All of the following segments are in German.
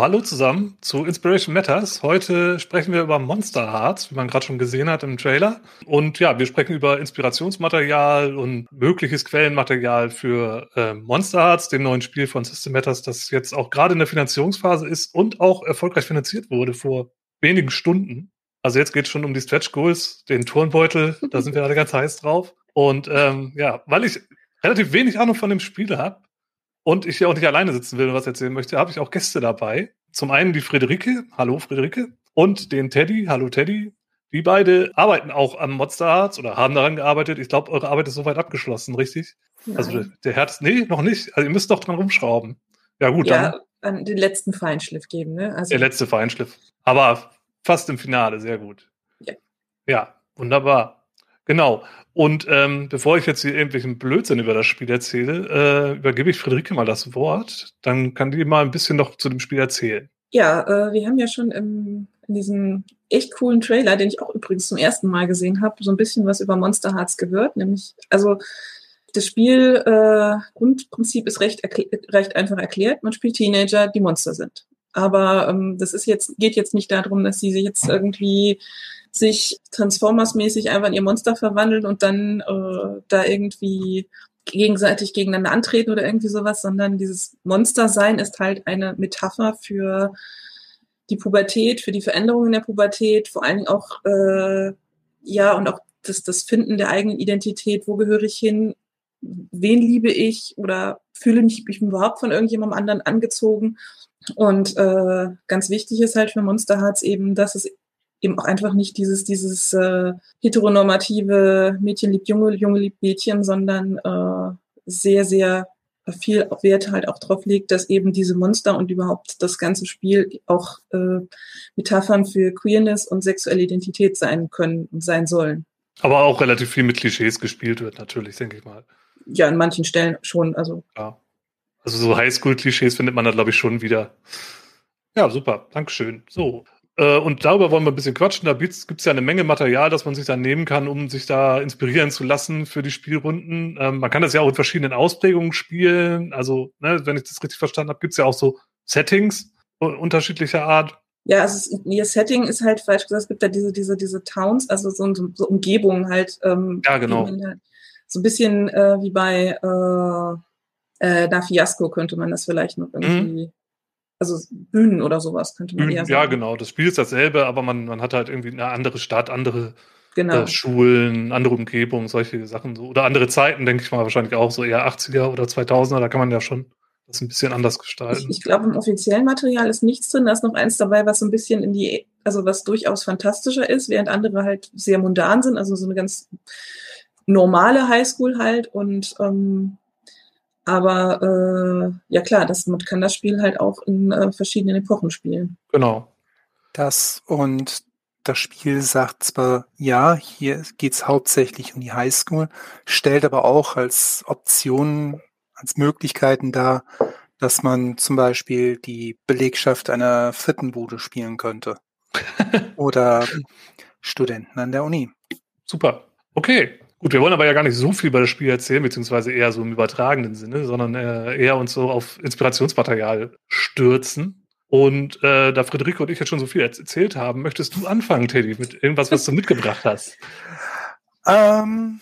Hallo zusammen zu Inspiration Matters. Heute sprechen wir über Monster Hearts, wie man gerade schon gesehen hat im Trailer. Und ja, wir sprechen über Inspirationsmaterial und mögliches Quellenmaterial für äh, Monster Hearts, dem neuen Spiel von System Matters, das jetzt auch gerade in der Finanzierungsphase ist und auch erfolgreich finanziert wurde vor wenigen Stunden. Also jetzt geht es schon um die Stretch Goals, den Turnbeutel, da sind wir alle ganz heiß drauf. Und ähm, ja, weil ich relativ wenig Ahnung von dem Spiel habe, und ich hier auch nicht alleine sitzen will und was erzählen möchte, habe ich auch Gäste dabei. Zum einen die Friederike, hallo Friederike, und den Teddy, hallo Teddy. Die beide arbeiten auch am Monster Hearts oder haben daran gearbeitet. Ich glaube, eure Arbeit ist soweit abgeschlossen, richtig? Nein. Also der, der Herz, nee, noch nicht. Also ihr müsst doch dran rumschrauben. Ja gut, ja, dann. den letzten Feinschliff geben, ne? Also der letzte Feinschliff. Aber fast im Finale, sehr gut. Ja. Ja, wunderbar. Genau. Und ähm, bevor ich jetzt hier irgendwelchen Blödsinn über das Spiel erzähle, äh, übergebe ich Friederike mal das Wort. Dann kann die mal ein bisschen noch zu dem Spiel erzählen. Ja, äh, wir haben ja schon im, in diesem echt coolen Trailer, den ich auch übrigens zum ersten Mal gesehen habe, so ein bisschen was über Monster Hearts gehört. Nämlich, also das Spiel äh, Grundprinzip ist recht, recht einfach erklärt. Man spielt Teenager, die Monster sind. Aber ähm, das ist jetzt geht jetzt nicht darum, dass sie sich jetzt irgendwie sich Transformers-mäßig einfach in ihr Monster verwandeln und dann äh, da irgendwie gegenseitig gegeneinander antreten oder irgendwie sowas, sondern dieses Monster-Sein ist halt eine Metapher für die Pubertät, für die Veränderungen in der Pubertät, vor allen Dingen auch, äh, ja, und auch das, das Finden der eigenen Identität, wo gehöre ich hin, wen liebe ich? Oder fühle mich ich überhaupt von irgendjemandem anderen angezogen. Und äh, ganz wichtig ist halt für Monster Hearts eben, dass es eben auch einfach nicht dieses, dieses äh, heteronormative Mädchen liebt Junge, Junge liebt Mädchen, sondern äh, sehr, sehr viel Wert halt auch drauf legt, dass eben diese Monster und überhaupt das ganze Spiel auch äh, Metaphern für Queerness und sexuelle Identität sein können und sein sollen. Aber auch relativ viel mit Klischees gespielt wird, natürlich, denke ich mal. Ja, an manchen Stellen schon. Also, ja. also so Highschool-Klischees findet man da, glaube ich, schon wieder. Ja, super. Dankeschön. So, äh, und darüber wollen wir ein bisschen quatschen. Da gibt es ja eine Menge Material, das man sich dann nehmen kann, um sich da inspirieren zu lassen für die Spielrunden. Ähm, man kann das ja auch in verschiedenen Ausprägungen spielen. Also, ne, wenn ich das richtig verstanden habe, gibt es ja auch so Settings unterschiedlicher Art. Ja, also ihr Setting ist halt falsch gesagt, es gibt ja diese, diese, diese Towns, also so, so Umgebungen halt. Ähm, ja, genau. Halt so ein bisschen äh, wie bei äh, äh, Da Fiasco könnte man das vielleicht noch irgendwie. Mhm also Bühnen oder sowas könnte man eher sagen. Ja, genau. Das Spiel ist dasselbe, aber man, man hat halt irgendwie eine andere Stadt, andere genau. äh, Schulen, andere Umgebung, solche Sachen. So. Oder andere Zeiten, denke ich mal, wahrscheinlich auch so eher 80er oder 2000er. Da kann man ja schon das ein bisschen anders gestalten. Ich, ich glaube, im offiziellen Material ist nichts drin. Da ist noch eins dabei, was so ein bisschen in die, also was durchaus fantastischer ist, während andere halt sehr mundan sind. Also so eine ganz normale Highschool halt und ähm, aber äh, ja klar, das, man kann das Spiel halt auch in äh, verschiedenen Epochen spielen. Genau. Das und das Spiel sagt zwar, ja, hier geht's hauptsächlich um die Highschool, stellt aber auch als Option, als Möglichkeiten dar, dass man zum Beispiel die Belegschaft einer Frittenbude spielen könnte. Oder Studenten an der Uni. Super. Okay. Gut, wir wollen aber ja gar nicht so viel über das Spiel erzählen, beziehungsweise eher so im übertragenen Sinne, sondern äh, eher uns so auf Inspirationsmaterial stürzen. Und äh, da Friederike und ich jetzt schon so viel erzählt haben, möchtest du anfangen, Teddy, mit irgendwas, was du mitgebracht hast? Ähm,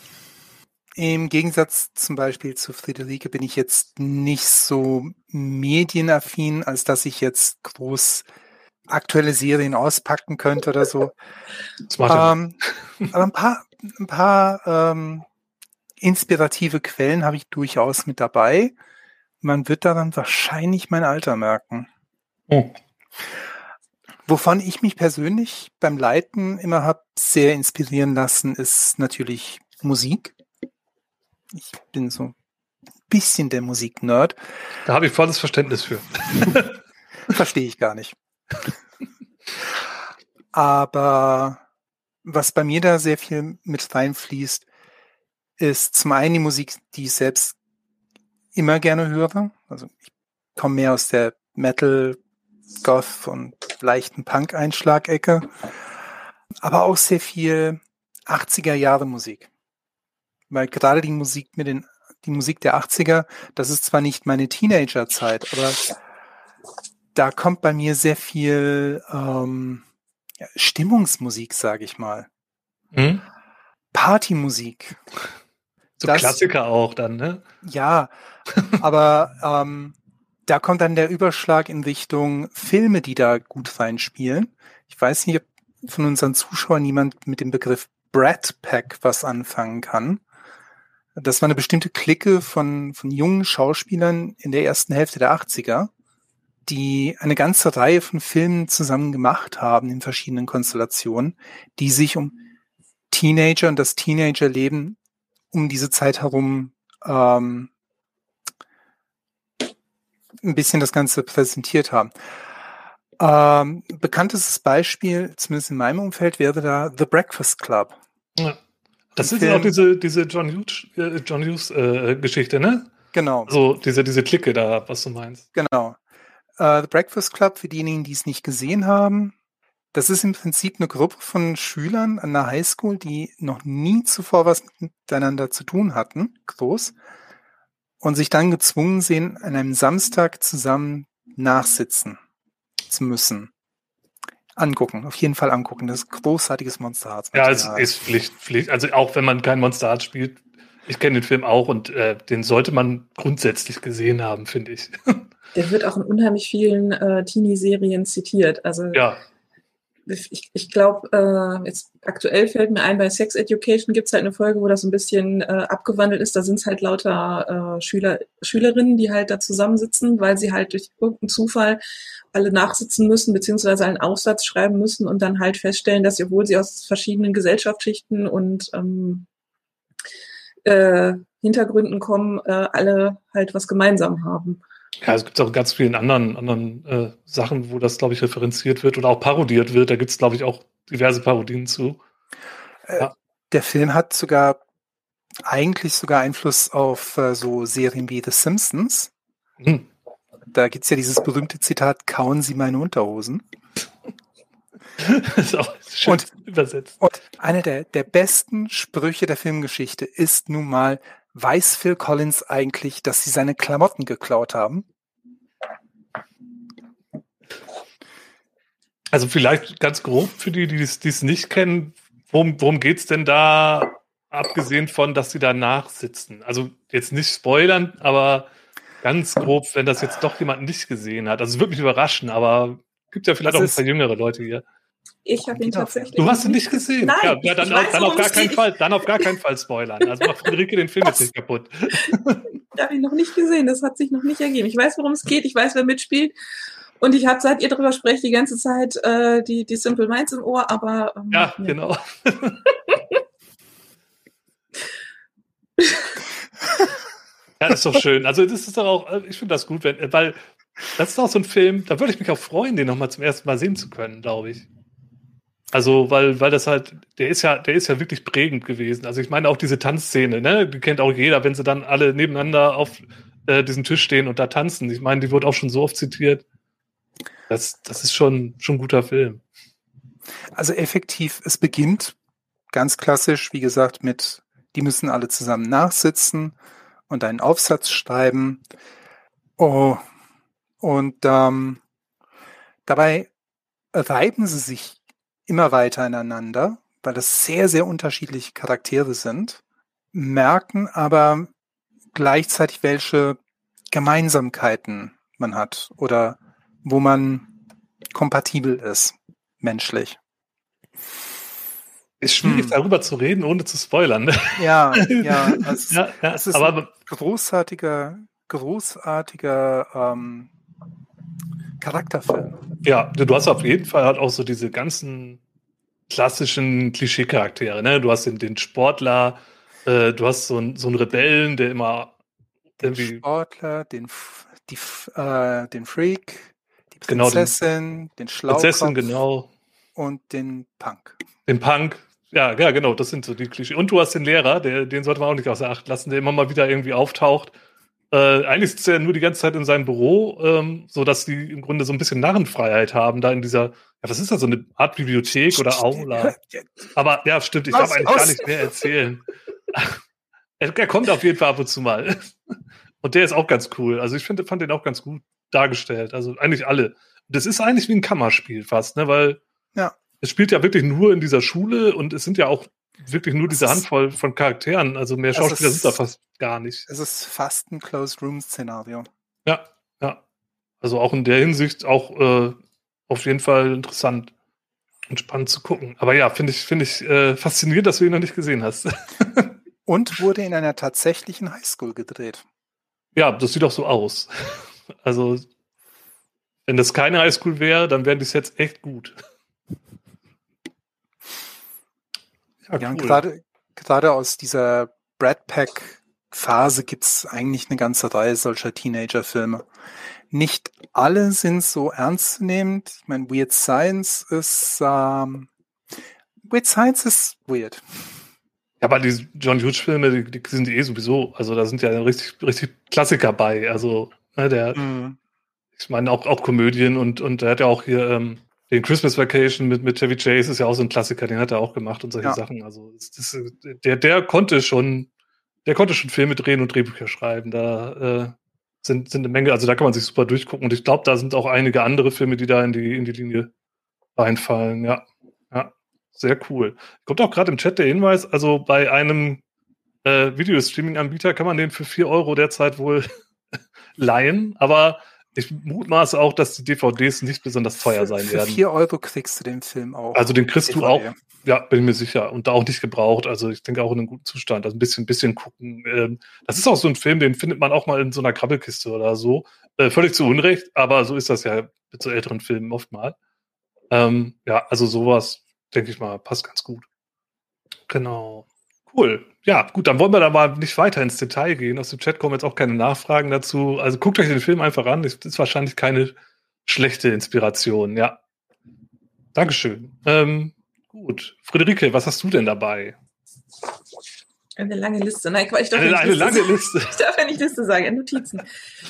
Im Gegensatz zum Beispiel zu Friederike bin ich jetzt nicht so medienaffin, als dass ich jetzt groß aktuelle Serien auspacken könnte oder so. Ähm, aber ein paar, ein paar ähm, inspirative Quellen habe ich durchaus mit dabei. Man wird daran wahrscheinlich mein Alter merken. Oh. Wovon ich mich persönlich beim Leiten immer habe sehr inspirieren lassen, ist natürlich Musik. Ich bin so ein bisschen der Musik-Nerd. Da habe ich volles Verständnis für. Verstehe ich gar nicht. Aber was bei mir da sehr viel mit reinfließt, ist zum einen die Musik, die ich selbst immer gerne höre. Also ich komme mehr aus der Metal, Goth und leichten Punk-Einschlagecke, aber auch sehr viel 80er Jahre Musik. Weil gerade die Musik mit den, die Musik der 80er, das ist zwar nicht meine Teenagerzeit, aber da kommt bei mir sehr viel ähm, ja, Stimmungsmusik, sage ich mal. Hm? Partymusik. So das, Klassiker auch dann, ne? Ja, aber ähm, da kommt dann der Überschlag in Richtung Filme, die da gut reinspielen. Ich weiß nicht, ob von unseren Zuschauern jemand mit dem Begriff Brat Pack was anfangen kann. Das war eine bestimmte Clique von, von jungen Schauspielern in der ersten Hälfte der 80er, die eine ganze Reihe von Filmen zusammen gemacht haben in verschiedenen Konstellationen, die sich um Teenager und das Teenagerleben um diese Zeit herum ähm, ein bisschen das Ganze präsentiert haben. Ähm, bekanntestes Beispiel, zumindest in meinem Umfeld, wäre da The Breakfast Club. Ja. Das ist ja auch diese, diese John Hughes, äh, John Hughes äh, Geschichte, ne? Genau. So, diese, diese Clique da, was du meinst. Genau. Uh, The Breakfast Club, für diejenigen, die es nicht gesehen haben, das ist im Prinzip eine Gruppe von Schülern an der Highschool, die noch nie zuvor was miteinander zu tun hatten, groß, und sich dann gezwungen sehen, an einem Samstag zusammen nachsitzen zu müssen. Angucken, auf jeden Fall angucken. Das ist großartiges Monster Hearts. Ja, es ist Pflicht, Pflicht. Also auch wenn man kein Monster Hearts spielt, ich kenne den Film auch und äh, den sollte man grundsätzlich gesehen haben, finde ich. Der wird auch in unheimlich vielen äh, Teenie-Serien zitiert. Also ja ich, ich glaube, äh, jetzt aktuell fällt mir ein, bei Sex Education gibt es halt eine Folge, wo das ein bisschen äh, abgewandelt ist. Da sind es halt lauter äh, Schüler, Schülerinnen, die halt da zusammensitzen, weil sie halt durch irgendeinen Zufall alle nachsitzen müssen, beziehungsweise einen Aufsatz schreiben müssen und dann halt feststellen, dass sie, obwohl sie aus verschiedenen Gesellschaftsschichten und ähm, äh, Hintergründen kommen, äh, alle halt was gemeinsam haben. Ja, es gibt auch ganz vielen anderen, anderen äh, Sachen, wo das, glaube ich, referenziert wird oder auch parodiert wird. Da gibt es, glaube ich, auch diverse Parodien zu. Äh, ja. Der Film hat sogar eigentlich sogar Einfluss auf äh, so Serien wie The Simpsons. Hm. Da gibt es ja dieses berühmte Zitat, kauen Sie meine Unterhosen. das ist auch schön und, übersetzt. Und einer der, der besten Sprüche der Filmgeschichte ist nun mal, weiß Phil Collins eigentlich, dass sie seine Klamotten geklaut haben? Also vielleicht ganz grob für die, die es nicht kennen, worum, worum geht es denn da, abgesehen von, dass sie da nachsitzen? Also jetzt nicht spoilern, aber ganz grob, wenn das jetzt doch jemand nicht gesehen hat. Also wirklich überraschen, aber gibt ja vielleicht das auch ein paar jüngere Leute hier. Ich habe ihn tatsächlich. Du hast ihn nicht gesehen. Nein, ja, ja dann, weiß, dann auf gar keinen Fall, dann auf gar keinen Fall spoilern. Also macht Friederike den Film jetzt nicht kaputt. Ich habe ihn noch nicht gesehen. Das hat sich noch nicht ergeben. Ich weiß, worum es geht. Ich weiß, wer mitspielt. Und ich habe, seit ihr darüber sprecht, die ganze Zeit äh, die, die Simple Minds im Ohr, aber. Ähm, ja, ja, genau. ja, das ist doch schön. Also, das ist doch auch, ich finde das gut, wenn, weil das ist auch so ein Film, da würde ich mich auch freuen, den nochmal zum ersten Mal sehen zu können, glaube ich. Also, weil, weil das halt, der ist ja, der ist ja wirklich prägend gewesen. Also ich meine auch diese Tanzszene, ne? Die kennt auch jeder, wenn sie dann alle nebeneinander auf äh, diesem Tisch stehen und da tanzen. Ich meine, die wurde auch schon so oft zitiert. Das, das ist schon, schon ein guter Film. Also effektiv, es beginnt ganz klassisch, wie gesagt, mit, die müssen alle zusammen nachsitzen und einen Aufsatz schreiben. Oh, und ähm, dabei reiben sie sich immer weiter ineinander, weil das sehr, sehr unterschiedliche Charaktere sind, merken aber gleichzeitig, welche Gemeinsamkeiten man hat oder wo man kompatibel ist, menschlich. Ist schwierig, hm. darüber zu reden, ohne zu spoilern. Ne? Ja, ja. Es, ja, ja es ist aber, ein großartiger, großartiger ähm, Charakterfilm. Ja, du hast auf jeden Fall halt auch so diese ganzen klassischen Klischee-Charaktere. Ne? Du hast den, den Sportler, äh, du hast so, ein, so einen Rebellen, der immer den Sportler, den, die, äh, den Freak, die Prinzessin, genau, den, den Schlaukopf Prinzessin, genau. und den Punk. Den Punk, ja, ja, genau, das sind so die Klischee. Und du hast den Lehrer, der, den sollte man auch nicht außer Acht lassen, der immer mal wieder irgendwie auftaucht äh, eigentlich sitzt er nur die ganze Zeit in seinem Büro, ähm, so dass die im Grunde so ein bisschen Narrenfreiheit haben, da in dieser, ja, was ist das, so eine Art Bibliothek oder Aula? Aber ja, stimmt, ich darf eigentlich gar nicht mehr erzählen. er, er kommt auf jeden Fall ab und zu mal. Und der ist auch ganz cool. Also ich finde, fand den auch ganz gut dargestellt. Also eigentlich alle. Das ist eigentlich wie ein Kammerspiel fast, ne? Weil ja. es spielt ja wirklich nur in dieser Schule und es sind ja auch wirklich nur diese Handvoll von Charakteren. Also mehr Schauspieler ist, sind da fast gar nicht. Es ist fast ein Closed Room Szenario. Ja, ja. Also auch in der Hinsicht auch äh, auf jeden Fall interessant und spannend zu gucken. Aber ja, finde ich, finde ich äh, faszinierend, dass du ihn noch nicht gesehen hast. und wurde in einer tatsächlichen Highschool gedreht. Ja, das sieht auch so aus. Also, wenn das keine Highschool wäre, dann wären die Sets echt gut. Ja, cool. gerade, gerade aus dieser Brad Pack Phase gibt es eigentlich eine ganze Reihe solcher Teenager-Filme. Nicht alle sind so ernstnehmend. Ich meine, Weird Science ist ähm, Weird Science ist weird. Ja, aber die John Hughes-Filme, die, die, sind eh sowieso, also da sind ja richtig, richtig Klassiker bei. Also, ne, der, mhm. ich meine, auch, auch Komödien und, und er hat ja auch hier ähm, den Christmas Vacation mit, mit Chevy Chase ist ja auch so ein Klassiker, den hat er auch gemacht und solche ja. Sachen. Also das, der, der konnte schon, der konnte schon Filme drehen und Drehbücher schreiben. Da äh, sind, sind eine Menge, also da kann man sich super durchgucken. Und ich glaube, da sind auch einige andere Filme, die da in die, in die Linie reinfallen. Ja, ja, sehr cool. Kommt auch gerade im Chat der Hinweis, also bei einem äh, Videostreaming-Anbieter kann man den für vier Euro derzeit wohl leihen, aber ich mutmaße auch, dass die DVDs nicht besonders teuer sein für, werden. Für 4 Euro kriegst du den Film auch. Also den kriegst DVD. du auch, ja, bin ich mir sicher. Und da auch nicht gebraucht. Also ich denke auch in einem guten Zustand. Also ein bisschen, bisschen gucken. Ähm, das ist auch so ein Film, den findet man auch mal in so einer Krabbelkiste oder so. Äh, völlig zu Unrecht, aber so ist das ja mit so älteren Filmen oft mal. Ähm, ja, also sowas, denke ich mal, passt ganz gut. Genau. Cool. Ja, gut, dann wollen wir da mal nicht weiter ins Detail gehen. Aus dem Chat kommen jetzt auch keine Nachfragen dazu. Also guckt euch den Film einfach an. Das ist wahrscheinlich keine schlechte Inspiration, ja. Dankeschön. Ähm, gut. Friederike, was hast du denn dabei? Eine lange Liste. Nein, ich darf eine, nicht eine Liste lange sagen. Liste. Ich darf ja nicht Liste sagen, Notizen.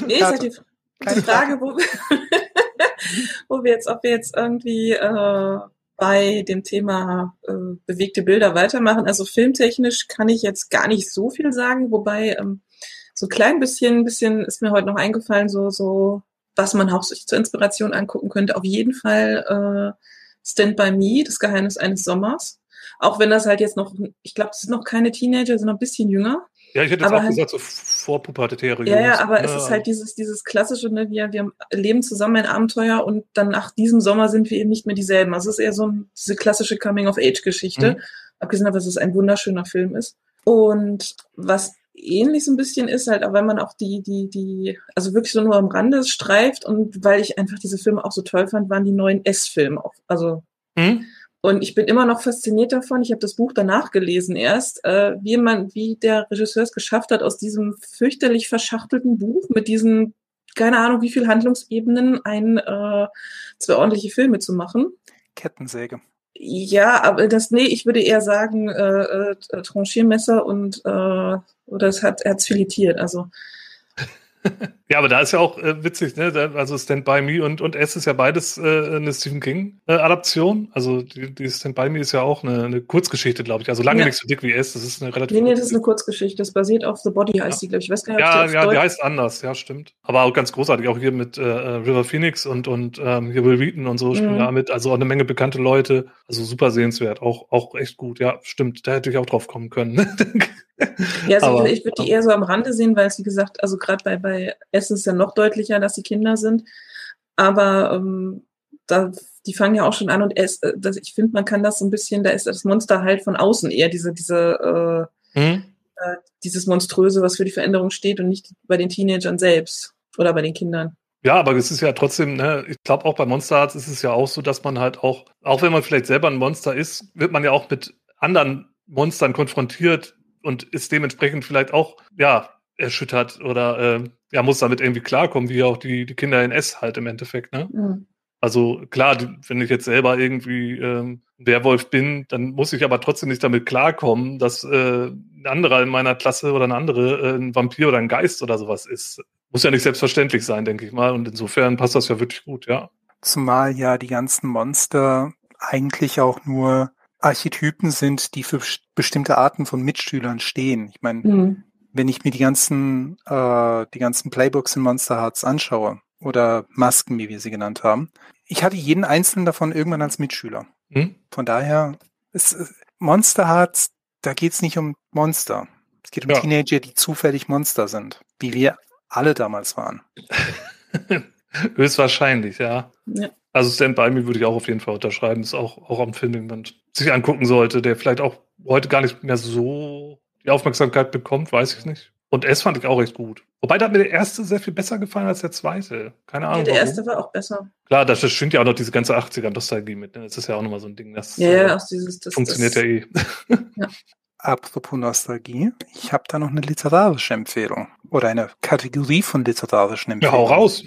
Nee, ist halt die, Frage, wo, wo wir jetzt, ob wir jetzt irgendwie äh, bei dem Thema äh, bewegte Bilder weitermachen. Also filmtechnisch kann ich jetzt gar nicht so viel sagen, wobei ähm, so ein klein bisschen, bisschen ist mir heute noch eingefallen, so, so, was man auch sich zur Inspiration angucken könnte. Auf jeden Fall äh, Stand by Me, das Geheimnis eines Sommers. Auch wenn das halt jetzt noch, ich glaube, das sind noch keine Teenager, noch ein bisschen jünger. Ja, ich hätte jetzt aber auch halt, gesagt, so vorpubertäre Ja, ja, aber ja. es ist halt dieses, dieses klassische, ne, wir, wir leben zusammen ein Abenteuer und dann nach diesem Sommer sind wir eben nicht mehr dieselben. Also es ist eher so ein, diese klassische Coming-of-Age-Geschichte. Mhm. Abgesehen davon, dass es ein wunderschöner Film ist. Und was ähnlich so ein bisschen ist halt, auch wenn man auch die, die, die, also wirklich so nur am Rande streift und weil ich einfach diese Filme auch so toll fand, waren die neuen S-Filme. Also mhm. Und ich bin immer noch fasziniert davon. Ich habe das Buch danach gelesen erst, äh, wie man, wie der Regisseur es geschafft hat, aus diesem fürchterlich verschachtelten Buch mit diesen, keine Ahnung, wie viel Handlungsebenen ein äh, zwei ordentliche Filme zu machen. Kettensäge. Ja, aber das, nee, ich würde eher sagen, äh, äh, Tranchiermesser und äh, oder es hat, er hat's filetiert. Also ja, aber da ist ja auch äh, witzig, ne? Also Stand By Me und, und S ist ja beides äh, eine Stephen King-Adaption. Äh, also die, die Stand By Me ist ja auch eine, eine Kurzgeschichte, glaube ich. Also lange ja. nicht so dick wie S. Das ist eine relativ. Nee, nee, das ist eine Kurzgeschichte. Das basiert auf The Body, heißt ja. die, glaube ich. Ich weiß gar nicht, ja, die ja, die heißt anders, ja, stimmt. Aber auch ganz großartig. Auch hier mit äh, River Phoenix und, und ähm, hier Will Wheaton und so spielen mhm. da mit. Also auch eine Menge bekannte Leute. Also super sehenswert. Auch, auch echt gut. Ja, stimmt. Da hätte ich auch drauf kommen können. ja, also aber, ich würde die eher so am Rande sehen, weil es, wie gesagt, also gerade bei, bei S ist ja noch deutlicher, dass sie Kinder sind. Aber ähm, da, die fangen ja auch schon an und es, äh, das, ich finde, man kann das so ein bisschen, da ist das Monster halt von außen eher diese, diese, äh, mhm. äh, dieses Monströse, was für die Veränderung steht und nicht bei den Teenagern selbst oder bei den Kindern. Ja, aber es ist ja trotzdem, ne, ich glaube auch bei Monster Hearts ist es ja auch so, dass man halt auch, auch wenn man vielleicht selber ein Monster ist, wird man ja auch mit anderen Monstern konfrontiert und ist dementsprechend vielleicht auch, ja, erschüttert oder äh, ja, muss damit irgendwie klarkommen, wie auch die, die Kinder in S halt im Endeffekt, ne? Mhm. Also klar, wenn ich jetzt selber irgendwie ähm, Werwolf bin, dann muss ich aber trotzdem nicht damit klarkommen, dass äh, ein anderer in meiner Klasse oder eine andere äh, ein Vampir oder ein Geist oder sowas ist. Muss ja nicht selbstverständlich sein, denke ich mal. Und insofern passt das ja wirklich gut, ja. Zumal ja die ganzen Monster eigentlich auch nur Archetypen sind, die für bestimmte Arten von Mitschülern stehen. Ich meine, mhm wenn ich mir die ganzen, äh, die ganzen Playbooks in Monster Hearts anschaue oder Masken, wie wir sie genannt haben, ich hatte jeden einzelnen davon irgendwann als Mitschüler. Hm? Von daher ist äh, Monster Hearts, da geht es nicht um Monster. Es geht um ja. Teenager, die zufällig Monster sind, wie wir alle damals waren. Höchstwahrscheinlich, ja. ja. Also Stand By Me würde ich auch auf jeden Fall unterschreiben. Ist auch, auch ein Film, den man sich angucken sollte, der vielleicht auch heute gar nicht mehr so die Aufmerksamkeit bekommt, weiß ich nicht. Und S fand ich auch recht gut. Wobei da hat mir der erste sehr viel besser gefallen als der zweite. Keine Ahnung. Ja, der warum. erste war auch besser. Klar, das schwingt ja auch noch diese ganze 80er-Nostalgie mit. Ne? Das ist ja auch nochmal so ein Ding. Das, ja, ja, äh, auch dieses, das funktioniert das, ja eh. Ja. Apropos Nostalgie, ich habe da noch eine literarische Empfehlung. Oder eine Kategorie von literarischen Empfehlungen. Ja, hau raus.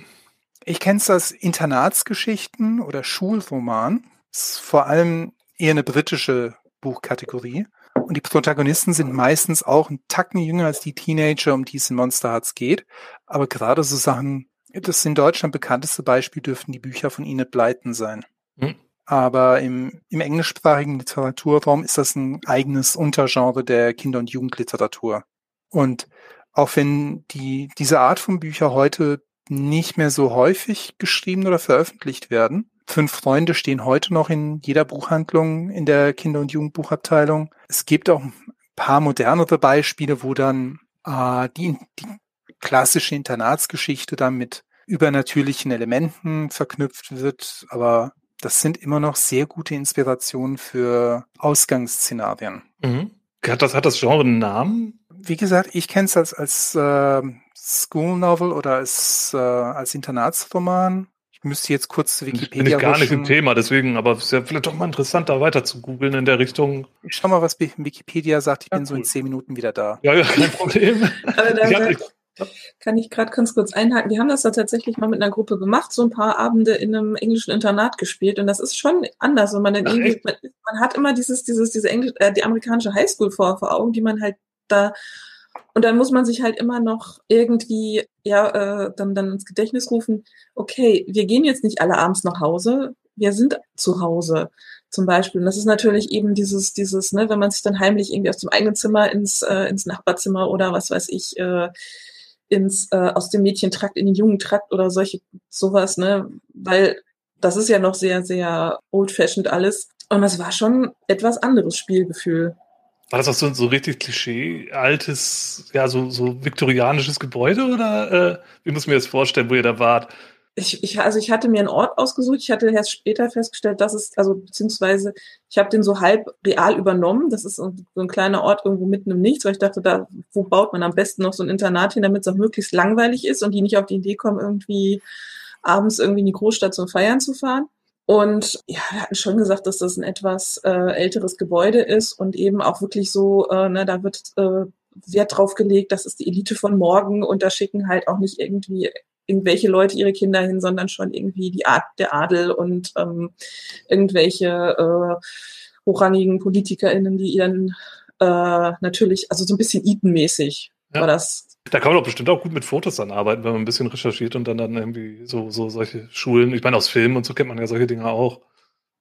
Ich kenne es als Internatsgeschichten oder Schulroman. Das ist vor allem eher eine britische Buchkategorie. Und die Protagonisten sind meistens auch ein Tacken jünger als die Teenager, um die es in Monster Hearts geht. Aber gerade so Sachen, das in Deutschland bekannteste Beispiel dürften die Bücher von Enid Blyton sein. Hm. Aber im, im englischsprachigen Literaturraum ist das ein eigenes Untergenre der Kinder- und Jugendliteratur. Und auch wenn die, diese Art von Bücher heute nicht mehr so häufig geschrieben oder veröffentlicht werden. Fünf Freunde stehen heute noch in jeder Buchhandlung in der Kinder- und Jugendbuchabteilung. Es gibt auch ein paar modernere Beispiele, wo dann äh, die, die klassische Internatsgeschichte dann mit übernatürlichen Elementen verknüpft wird, aber das sind immer noch sehr gute Inspirationen für Ausgangsszenarien. Mhm. Hat das, hat das Genre einen Namen? Wie gesagt, ich kenne es als, als äh, School Novel oder als, äh, als Internatsroman. Ich müsste jetzt kurz Wikipedia Bin ich gar nicht im Thema, deswegen, aber es ist ja vielleicht doch mal interessant, da weiter zu googeln in der Richtung. Ich schau mal, was Wikipedia sagt. Ich ja, bin cool. so in zehn Minuten wieder da. Ja, ja, kein Problem. kann ich gerade ganz kurz einhaken. Wir haben das da tatsächlich mal mit einer Gruppe gemacht, so ein paar Abende in einem englischen Internat gespielt und das ist schon anders. Und man, dann irgendwie, man, man, hat immer dieses, dieses, diese Englisch, äh, die amerikanische Highschool vor, vor Augen, die man halt da und dann muss man sich halt immer noch irgendwie, ja, äh, dann, dann ins Gedächtnis rufen, okay, wir gehen jetzt nicht alle abends nach Hause, wir sind zu Hause zum Beispiel. Und das ist natürlich eben dieses, dieses, ne, wenn man sich dann heimlich irgendwie aus dem eigenen Zimmer ins, äh, ins Nachbarzimmer oder was weiß ich, äh, ins, äh, aus dem Mädchentrakt in den Jungentrakt oder solche, sowas, ne, weil das ist ja noch sehr, sehr old-fashioned alles. Und das war schon etwas anderes Spielgefühl. War das auch so, so richtig Klischee, altes, ja, so, so viktorianisches Gebäude oder äh, wie muss mir das vorstellen, wo ihr da wart? Ich, ich, also ich hatte mir einen Ort ausgesucht, ich hatte erst später festgestellt, dass es, also beziehungsweise ich habe den so halb real übernommen. Das ist so ein kleiner Ort irgendwo mitten im Nichts, weil ich dachte, da, wo baut man am besten noch so ein Internat hin, damit es auch möglichst langweilig ist und die nicht auf die Idee kommen, irgendwie abends irgendwie in die Großstadt zum Feiern zu fahren. Und ja, wir hatten schon gesagt, dass das ein etwas äh, älteres Gebäude ist und eben auch wirklich so, äh, ne, da wird äh, Wert drauf gelegt, das ist die Elite von morgen und da schicken halt auch nicht irgendwie irgendwelche Leute ihre Kinder hin, sondern schon irgendwie die Art der Adel und ähm, irgendwelche äh, hochrangigen PolitikerInnen, die ihren äh, natürlich, also so ein bisschen Eton-mäßig ja. war das da kann man doch bestimmt auch gut mit Fotos dann arbeiten, wenn man ein bisschen recherchiert und dann, dann irgendwie so, so solche Schulen, ich meine, aus Filmen und so kennt man ja solche Dinge auch.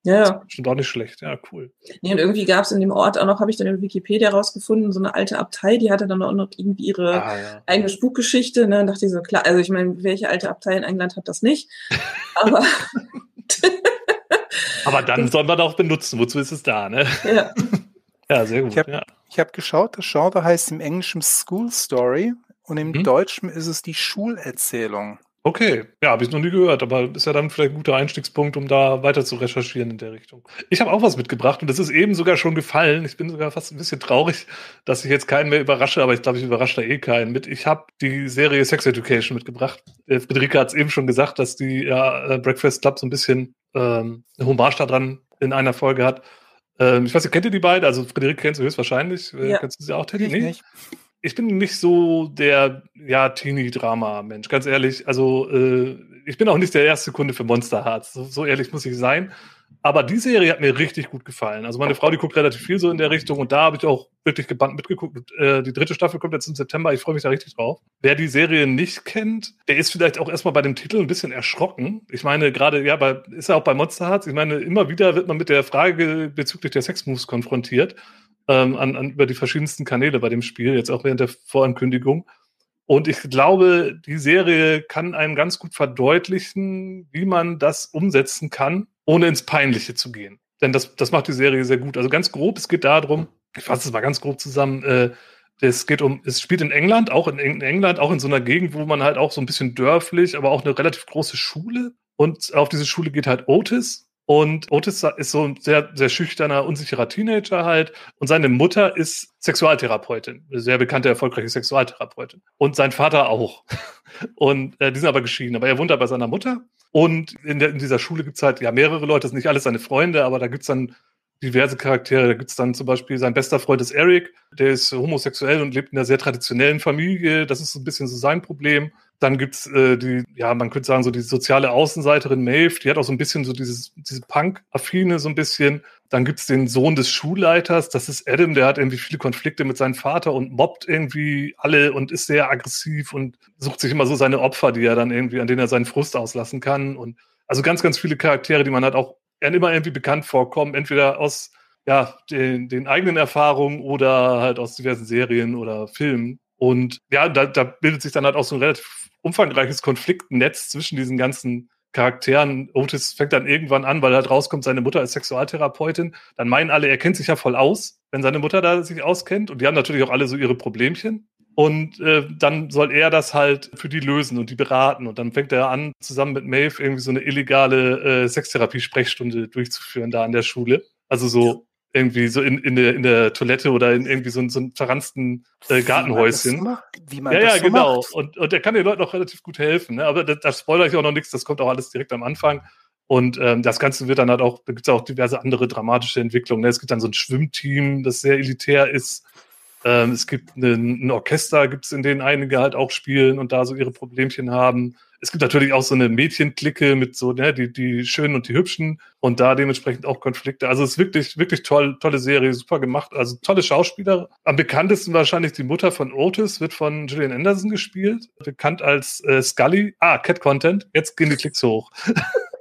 Ja, ja. Bestimmt auch nicht schlecht, ja, cool. Nee, und irgendwie gab es in dem Ort auch noch, habe ich dann in Wikipedia rausgefunden, so eine alte Abtei, die hatte dann auch noch irgendwie ihre ah, ja. eigene Spukgeschichte. Ne? Und dachte ich so, klar, also ich meine, welche alte Abtei in England hat das nicht? Aber. Aber dann soll man auch benutzen, wozu ist es da, ne? Ja. ja, sehr gut. Ich habe ja. hab geschaut, das Genre heißt im Englischen School Story und im hm? Deutschen ist es die Schulerzählung. Okay, ja, habe ich noch nie gehört, aber ist ja dann vielleicht ein guter Einstiegspunkt, um da weiter zu recherchieren in der Richtung. Ich habe auch was mitgebracht und das ist eben sogar schon gefallen. Ich bin sogar fast ein bisschen traurig, dass ich jetzt keinen mehr überrasche, aber ich glaube, ich überrasche da eh keinen mit. Ich habe die Serie Sex Education mitgebracht. Äh, Friederike hat es eben schon gesagt, dass die ja, äh, Breakfast Club so ein bisschen ähm, eine Hommage daran in einer Folge hat. Ähm, ich weiß nicht, kennt ihr die beiden? Also Friederike kennst du höchstwahrscheinlich. Äh, ja. Kennst du sie auch, Teddy? Nee? Nicht ich bin nicht so der ja Teenie-Drama-Mensch, ganz ehrlich. Also äh, ich bin auch nicht der erste Kunde für Monster Hearts. So, so, ehrlich muss ich sein. Aber die Serie hat mir richtig gut gefallen. Also meine Frau, die guckt relativ viel so in der Richtung und da habe ich auch wirklich gebannt mitgeguckt. Äh, die dritte Staffel kommt jetzt im September. Ich freue mich da richtig drauf. Wer die Serie nicht kennt, der ist vielleicht auch erstmal bei dem Titel ein bisschen erschrocken. Ich meine, gerade, ja, bei, ist ja auch bei Monster Hearts. Ich meine, immer wieder wird man mit der Frage bezüglich der Sexmoves konfrontiert ähm, an, an, über die verschiedensten Kanäle bei dem Spiel, jetzt auch während der Vorankündigung. Und ich glaube, die Serie kann einem ganz gut verdeutlichen, wie man das umsetzen kann, ohne ins Peinliche zu gehen. Denn das, das macht die Serie sehr gut. Also ganz grob, es geht darum, ich fasse es mal ganz grob zusammen, äh, es geht um, es spielt in England, auch in, in England, auch in so einer Gegend, wo man halt auch so ein bisschen dörflich, aber auch eine relativ große Schule. Und auf diese Schule geht halt Otis. Und Otis ist so ein sehr, sehr schüchterner, unsicherer Teenager halt. Und seine Mutter ist Sexualtherapeutin, eine sehr bekannte, erfolgreiche Sexualtherapeutin. Und sein Vater auch. Und äh, die sind aber geschieden. Aber er wohnt da bei seiner Mutter. Und in, der, in dieser Schule gibt's halt ja mehrere Leute, das sind nicht alles seine Freunde, aber da gibt's dann diverse Charaktere. Da gibt's dann zum Beispiel sein bester Freund ist Eric, der ist homosexuell und lebt in einer sehr traditionellen Familie. Das ist so ein bisschen so sein Problem. Dann gibt's äh, die, ja, man könnte sagen, so die soziale Außenseiterin Maeve, die hat auch so ein bisschen so dieses, diese Punk-Affine so ein bisschen. Dann gibt's den Sohn des Schulleiters, das ist Adam, der hat irgendwie viele Konflikte mit seinem Vater und mobbt irgendwie alle und ist sehr aggressiv und sucht sich immer so seine Opfer, die er dann irgendwie, an denen er seinen Frust auslassen kann. Und also ganz, ganz viele Charaktere, die man halt auch immer irgendwie bekannt vorkommen, entweder aus ja, den, den eigenen Erfahrungen oder halt aus diversen Serien oder Filmen. Und ja, da, da bildet sich dann halt auch so ein relativ umfangreiches Konfliktnetz zwischen diesen ganzen Charakteren. Otis fängt dann irgendwann an, weil halt rauskommt, seine Mutter ist Sexualtherapeutin. Dann meinen alle, er kennt sich ja voll aus, wenn seine Mutter da sich auskennt. Und die haben natürlich auch alle so ihre Problemchen. Und äh, dann soll er das halt für die lösen und die beraten. Und dann fängt er an, zusammen mit Maeve irgendwie so eine illegale äh, Sextherapie-Sprechstunde durchzuführen da an der Schule. Also so irgendwie so in, in, der, in der Toilette oder in irgendwie so, so einem verranzten äh, Gartenhäuschen. Wie man das, so Wie man ja, das ja, so genau. Macht. Und, und der kann den Leuten auch relativ gut helfen. Ne? Aber da, da spoilere ich auch noch nichts, das kommt auch alles direkt am Anfang. Und ähm, das Ganze wird dann halt auch, da gibt es auch diverse andere dramatische Entwicklungen. Ne? Es gibt dann so ein Schwimmteam, das sehr elitär ist. Ähm, es gibt ein, ein Orchester, gibt es, in denen einige halt auch spielen und da so ihre Problemchen haben es gibt natürlich auch so eine Mädchenklicke mit so, ne, die, die Schönen und die Hübschen und da dementsprechend auch Konflikte. Also es ist wirklich, wirklich toll, tolle Serie, super gemacht. Also tolle Schauspieler. Am bekanntesten wahrscheinlich die Mutter von Otis, wird von Gillian Anderson gespielt. Bekannt als äh, Scully. Ah, Cat Content. Jetzt gehen die Klicks hoch.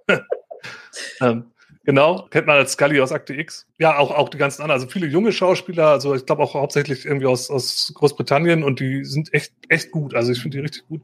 ähm, Genau, kennt man als Scully aus Akte X. Ja, auch, auch die ganzen anderen, also viele junge Schauspieler, also ich glaube auch hauptsächlich irgendwie aus, aus Großbritannien und die sind echt, echt gut. Also ich finde die richtig gut.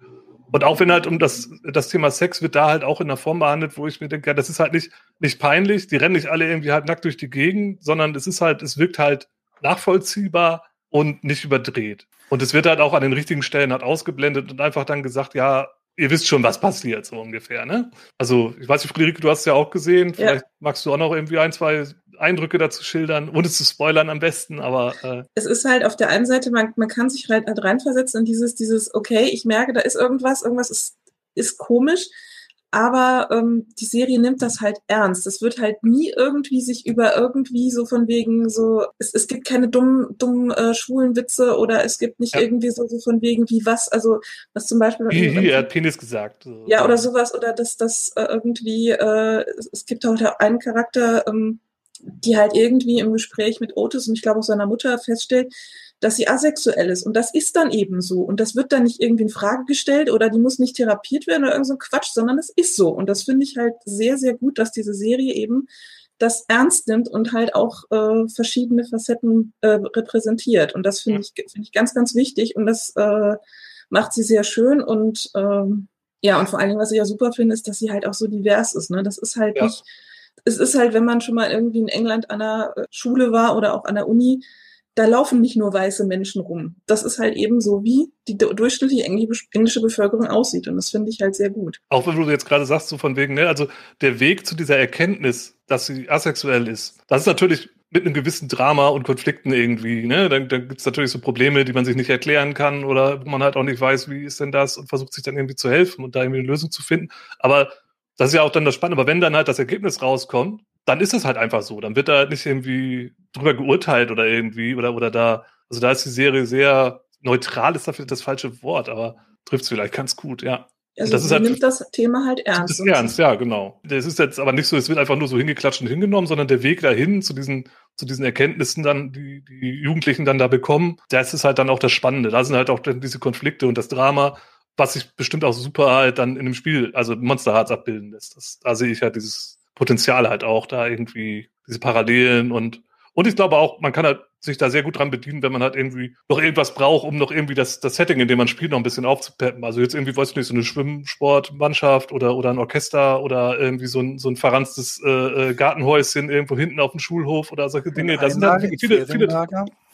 Und auch wenn halt um das, das Thema Sex wird da halt auch in einer Form behandelt, wo ich mir denke, ja, das ist halt nicht, nicht peinlich, die rennen nicht alle irgendwie halt nackt durch die Gegend, sondern es ist halt, es wirkt halt nachvollziehbar und nicht überdreht. Und es wird halt auch an den richtigen Stellen halt ausgeblendet und einfach dann gesagt, ja, ihr wisst schon, was passiert, so ungefähr, ne? Also, ich weiß nicht, Friederike, du hast es ja auch gesehen. Vielleicht ja. magst du auch noch irgendwie ein, zwei Eindrücke dazu schildern, ohne zu spoilern am besten, aber. Äh es ist halt auf der einen Seite, man, man kann sich halt, halt reinversetzen in dieses, dieses, okay, ich merke, da ist irgendwas, irgendwas ist, ist komisch, aber ähm, die Serie nimmt das halt ernst. Es wird halt nie irgendwie sich über irgendwie so von wegen so, es, es gibt keine dummen, dummen äh, schwulen Witze oder es gibt nicht ja. irgendwie so, so von wegen wie was, also was zum Beispiel. Wie, wie er hat Penis gesagt. Ja, oder sowas, oder dass das äh, irgendwie, äh, es, es gibt auch einen Charakter, ähm, die halt irgendwie im Gespräch mit Otis und ich glaube auch seiner Mutter feststellt, dass sie asexuell ist. Und das ist dann eben so. Und das wird dann nicht irgendwie in Frage gestellt oder die muss nicht therapiert werden oder irgend so Quatsch, sondern es ist so. Und das finde ich halt sehr, sehr gut, dass diese Serie eben das ernst nimmt und halt auch äh, verschiedene Facetten äh, repräsentiert. Und das finde ich, finde ich ganz, ganz wichtig. Und das äh, macht sie sehr schön. Und ähm, ja, und vor allen Dingen, was ich ja super finde, ist, dass sie halt auch so divers ist. Ne? Das ist halt ja. nicht es ist halt, wenn man schon mal irgendwie in England an der äh, Schule war oder auch an der Uni, da laufen nicht nur weiße Menschen rum. Das ist halt eben so, wie die durchschnittliche englische Bevölkerung aussieht. Und das finde ich halt sehr gut. Auch wenn du jetzt gerade sagst, so von wegen, ne, also der Weg zu dieser Erkenntnis, dass sie asexuell ist, das ist natürlich mit einem gewissen Drama und Konflikten irgendwie, ne? Dann, dann gibt es natürlich so Probleme, die man sich nicht erklären kann oder wo man halt auch nicht weiß, wie ist denn das und versucht sich dann irgendwie zu helfen und da irgendwie eine Lösung zu finden. Aber das ist ja auch dann das Spannende. Aber wenn dann halt das Ergebnis rauskommt, dann ist es halt einfach so. Dann wird da halt nicht irgendwie drüber geurteilt oder irgendwie oder, oder da, also da ist die Serie sehr neutral, ist dafür das falsche Wort, aber trifft es vielleicht ganz gut, ja. Also das ist halt, nimmt das Thema halt ernst. Das ist ernst, ja, genau. Das ist jetzt aber nicht so, es wird einfach nur so hingeklatscht und hingenommen, sondern der Weg dahin zu diesen, zu diesen Erkenntnissen dann, die die Jugendlichen dann da bekommen, das ist halt dann auch das Spannende. Da sind halt auch diese Konflikte und das Drama was sich bestimmt auch super halt dann in dem Spiel, also Monster Hearts abbilden lässt. Das, da sehe ich ja dieses Potenzial halt auch, da irgendwie diese Parallelen und Und ich glaube auch, man kann halt sich da sehr gut dran bedienen, wenn man halt irgendwie noch irgendwas braucht, um noch irgendwie das, das Setting, in dem man spielt, noch ein bisschen aufzupeppen. Also jetzt irgendwie, weiß ich nicht, so eine Schwimmsportmannschaft oder, oder ein Orchester oder irgendwie so ein, so ein verranztes äh, äh Gartenhäuschen irgendwo hinten auf dem Schulhof oder solche Dinge. Da sind halt viele, viele,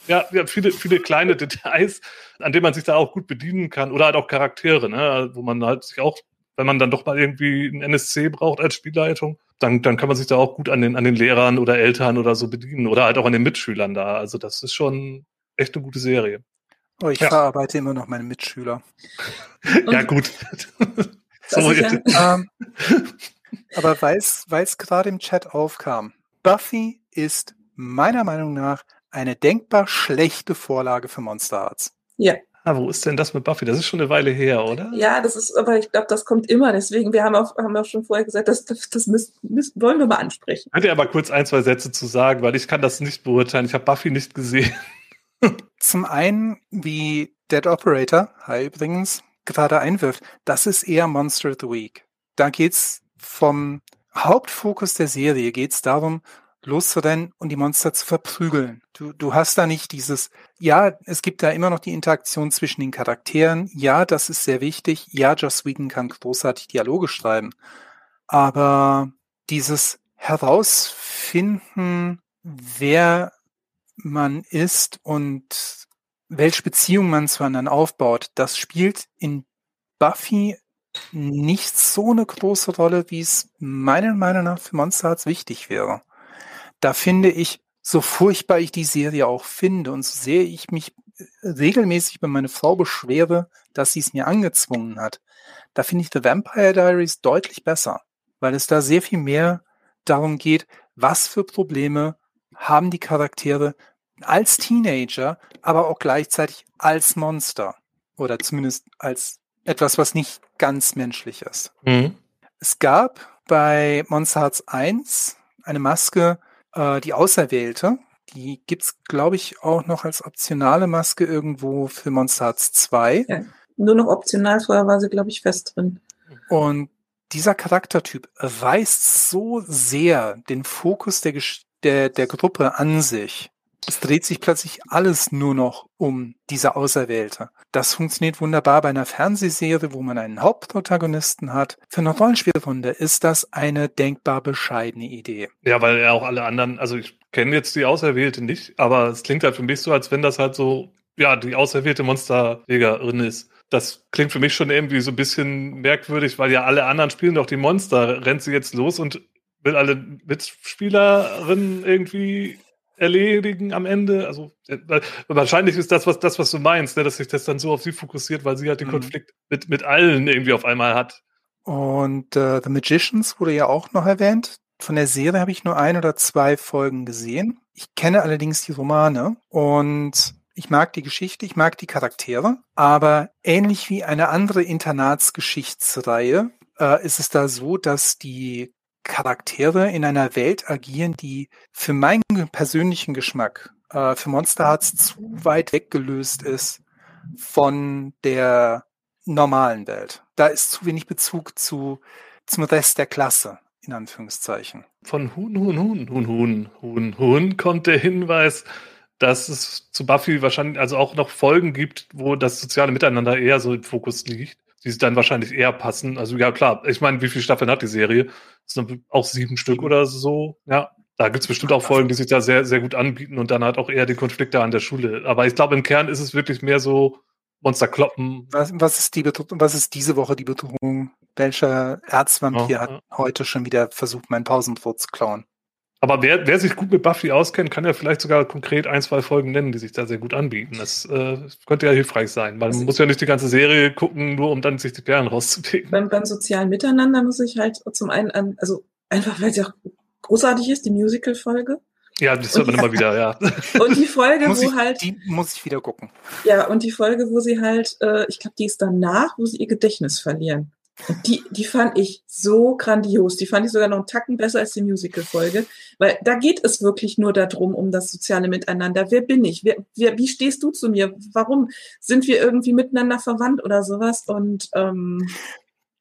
ja, ja, viele, viele kleine Details, an denen man sich da auch gut bedienen kann. Oder halt auch Charaktere, ne? wo man halt sich auch, wenn man dann doch mal irgendwie ein NSC braucht als Spielleitung, dann, dann kann man sich da auch gut an den, an den Lehrern oder Eltern oder so bedienen oder halt auch an den Mitschülern da. Also das ist schon echt eine gute Serie. Oh, ich ja. verarbeite immer noch meine Mitschüler. ja, gut. so, ja. ähm, aber weil es gerade im Chat aufkam, Buffy ist meiner Meinung nach eine denkbar schlechte Vorlage für Monster Arts. Ja. Ah, wo ist denn das mit Buffy? Das ist schon eine Weile her, oder? Ja, das ist, aber ich glaube, das kommt immer. Deswegen, wir haben auch, haben auch schon vorher gesagt, das, das, das müssen, müssen, wollen wir mal ansprechen. Könnt ihr aber kurz ein, zwei Sätze zu sagen, weil ich kann das nicht beurteilen. Ich habe Buffy nicht gesehen. Zum einen, wie Dead Operator, hi übrigens, gerade einwirft, das ist eher Monster of the Week. Da geht's vom Hauptfokus der Serie geht's darum, loszurennen und die Monster zu verprügeln. Du, du hast da nicht dieses, ja, es gibt da immer noch die Interaktion zwischen den Charakteren. Ja, das ist sehr wichtig. Ja, Joss Whedon kann großartig Dialoge schreiben. Aber dieses Herausfinden, wer man ist und welche Beziehung man zueinander aufbaut, das spielt in Buffy nicht so eine große Rolle, wie es meiner Meinung nach für Monster Hearts wichtig wäre da finde ich, so furchtbar ich die Serie auch finde und so sehr ich mich äh, regelmäßig bei meiner Frau beschwere, dass sie es mir angezwungen hat, da finde ich The Vampire Diaries deutlich besser, weil es da sehr viel mehr darum geht, was für Probleme haben die Charaktere als Teenager, aber auch gleichzeitig als Monster oder zumindest als etwas, was nicht ganz menschlich ist. Mhm. Es gab bei Monster Hearts 1 eine Maske, äh, die Auserwählte, die gibt's, glaube ich, auch noch als optionale Maske irgendwo für Monster Hearts 2. Ja, nur noch optional, vorher war sie, glaube ich, fest drin. Und dieser Charaktertyp reißt so sehr den Fokus der, der, der Gruppe an sich, es dreht sich plötzlich alles nur noch um diese Auserwählte. Das funktioniert wunderbar bei einer Fernsehserie, wo man einen Hauptprotagonisten hat. Für eine Rollenspielrunde ist das eine denkbar bescheidene Idee. Ja, weil ja auch alle anderen, also ich kenne jetzt die Auserwählte nicht, aber es klingt halt für mich so, als wenn das halt so, ja, die auserwählte Monsterjägerin ist. Das klingt für mich schon irgendwie so ein bisschen merkwürdig, weil ja alle anderen spielen doch die Monster. Rennt sie jetzt los und will alle Mitspielerinnen irgendwie erledigen am Ende. Also äh, wahrscheinlich ist das, was das, was du meinst, ne, dass sich das dann so auf sie fokussiert, weil sie halt den mhm. Konflikt mit, mit allen irgendwie auf einmal hat. Und äh, The Magicians wurde ja auch noch erwähnt. Von der Serie habe ich nur ein oder zwei Folgen gesehen. Ich kenne allerdings die Romane und ich mag die Geschichte, ich mag die Charaktere, aber ähnlich wie eine andere Internatsgeschichtsreihe äh, ist es da so, dass die Charaktere in einer Welt agieren, die für meinen persönlichen Geschmack äh, für Monster Hearts zu weit weggelöst ist von der normalen Welt. Da ist zu wenig Bezug zu zum Rest der Klasse, in Anführungszeichen. Von Huhn, Huhn, Huhn, Huhn, Huhn, Huhn, Huhn kommt der Hinweis, dass es zu Buffy wahrscheinlich also auch noch Folgen gibt, wo das soziale Miteinander eher so im Fokus liegt die dann wahrscheinlich eher passen. Also ja, klar, ich meine, wie viele Staffeln hat die Serie? Das sind auch sieben Stück oder so. Ja, da gibt's bestimmt auch Folgen, die sich da sehr, sehr gut anbieten und dann halt auch eher den Konflikt da an der Schule. Aber ich glaube, im Kern ist es wirklich mehr so Monster kloppen. Was, was, ist, die was ist diese Woche die Bedrohung? Welcher Erzvampir ja, hat heute schon wieder versucht, meinen Pausenbrot zu klauen? Aber wer, wer sich gut mit Buffy auskennt, kann ja vielleicht sogar konkret ein, zwei Folgen nennen, die sich da sehr gut anbieten. Das äh, könnte ja hilfreich sein, weil man muss ja nicht die ganze Serie gucken, nur um dann sich die Perlen rauszupicken. Beim, beim sozialen Miteinander muss ich halt zum einen an, also einfach weil sie auch großartig ist, die Musical-Folge. Ja, das hört man immer wieder, ja. Und die Folge, wo ich, halt. Die muss ich wieder gucken. Ja, und die Folge, wo sie halt, äh, ich glaube, die ist danach, wo sie ihr Gedächtnis verlieren. Die, die fand ich so grandios. Die fand ich sogar noch einen Tacken besser als die Musical-Folge. Weil da geht es wirklich nur darum, um das soziale Miteinander. Wer bin ich? Wer, wer, wie stehst du zu mir? Warum sind wir irgendwie miteinander verwandt oder sowas? Und ähm,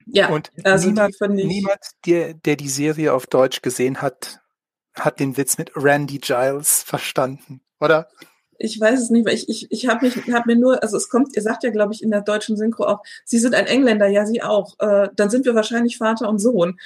ja, und also niemand, niemand der, der die Serie auf Deutsch gesehen hat, hat den Witz mit Randy Giles verstanden, oder? Ich weiß es nicht, weil ich, ich, ich habe hab mir nur, also es kommt, ihr sagt ja, glaube ich, in der deutschen Synchro auch, Sie sind ein Engländer, ja, Sie auch. Äh, dann sind wir wahrscheinlich Vater und Sohn.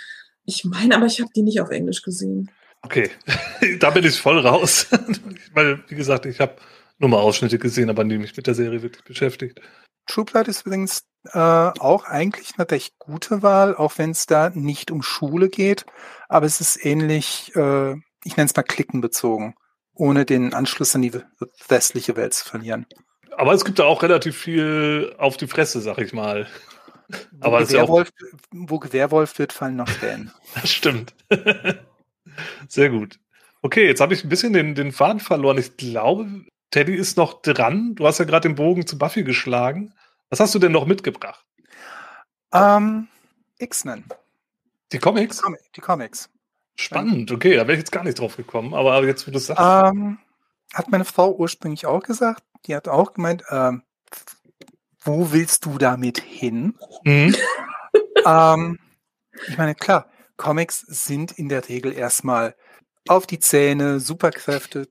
Ich meine, aber ich habe die nicht auf Englisch gesehen. Okay, da bin ich voll raus. Weil, wie gesagt, ich habe nur mal Ausschnitte gesehen, aber nie mich mit der Serie wirklich beschäftigt. True Blood ist übrigens äh, auch eigentlich eine recht gute Wahl, auch wenn es da nicht um Schule geht. Aber es ist ähnlich, äh, ich nenne es mal klickenbezogen, ohne den Anschluss an die westliche Welt zu verlieren. Aber es gibt da auch relativ viel auf die Fresse, sag ich mal. Wo Aber Gewehrwolf, ja auch... wo Gewehrwolf wird, fallen noch Stellen. das stimmt. Sehr gut. Okay, jetzt habe ich ein bisschen den, den Faden verloren. Ich glaube, Teddy ist noch dran. Du hast ja gerade den Bogen zu Buffy geschlagen. Was hast du denn noch mitgebracht? Ähm, X-Men. Die Comics? Die Comics. Spannend, okay, da wäre ich jetzt gar nicht drauf gekommen, aber jetzt, wo du es sagst. Ähm, hat meine Frau ursprünglich auch gesagt. Die hat auch gemeint, ähm, wo willst du damit hin? Mhm. ähm, ich meine, klar, Comics sind in der Regel erstmal auf die Zähne, Superkräfte.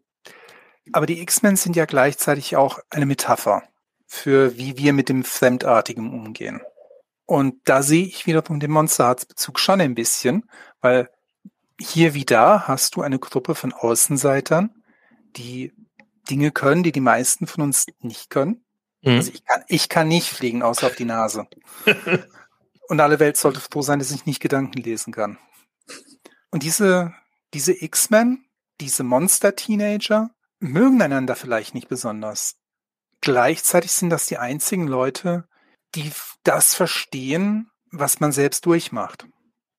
Aber die X-Men sind ja gleichzeitig auch eine Metapher für wie wir mit dem Fremdartigen umgehen. Und da sehe ich wiederum den Monsterhearts-Bezug schon ein bisschen, weil hier wie da hast du eine Gruppe von Außenseitern, die Dinge können, die die meisten von uns nicht können. Mhm. Also ich kann, ich kann nicht fliegen, außer auf die Nase. Und alle Welt sollte froh sein, dass ich nicht Gedanken lesen kann. Und diese, diese X-Men, diese Monster-Teenager, mögen einander vielleicht nicht besonders. Gleichzeitig sind das die einzigen Leute, die das verstehen, was man selbst durchmacht.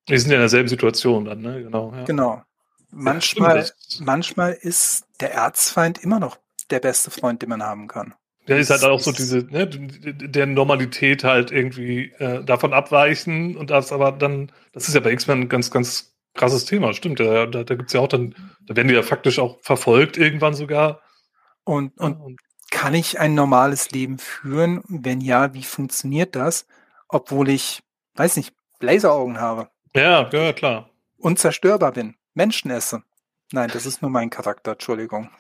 Die sind ja in derselben Situation dann, ne? Genau. Ja. Genau. Manchmal, ja, manchmal ist der Erzfeind immer noch der beste Freund, den man haben kann. Der ist halt auch so diese, ne, der Normalität halt irgendwie äh, davon abweichen und das aber dann, das ist ja bei X-Men ein ganz, ganz krasses Thema, stimmt. Da, da, da gibt es ja auch dann, da werden die ja faktisch auch verfolgt irgendwann sogar. Und, und, und kann ich ein normales Leben führen? Wenn ja, wie funktioniert das? Obwohl ich, weiß nicht, Laseraugen habe. Ja, ja, klar. Unzerstörbar bin. Menschen esse. Nein, das ist nur mein Charakter, Entschuldigung.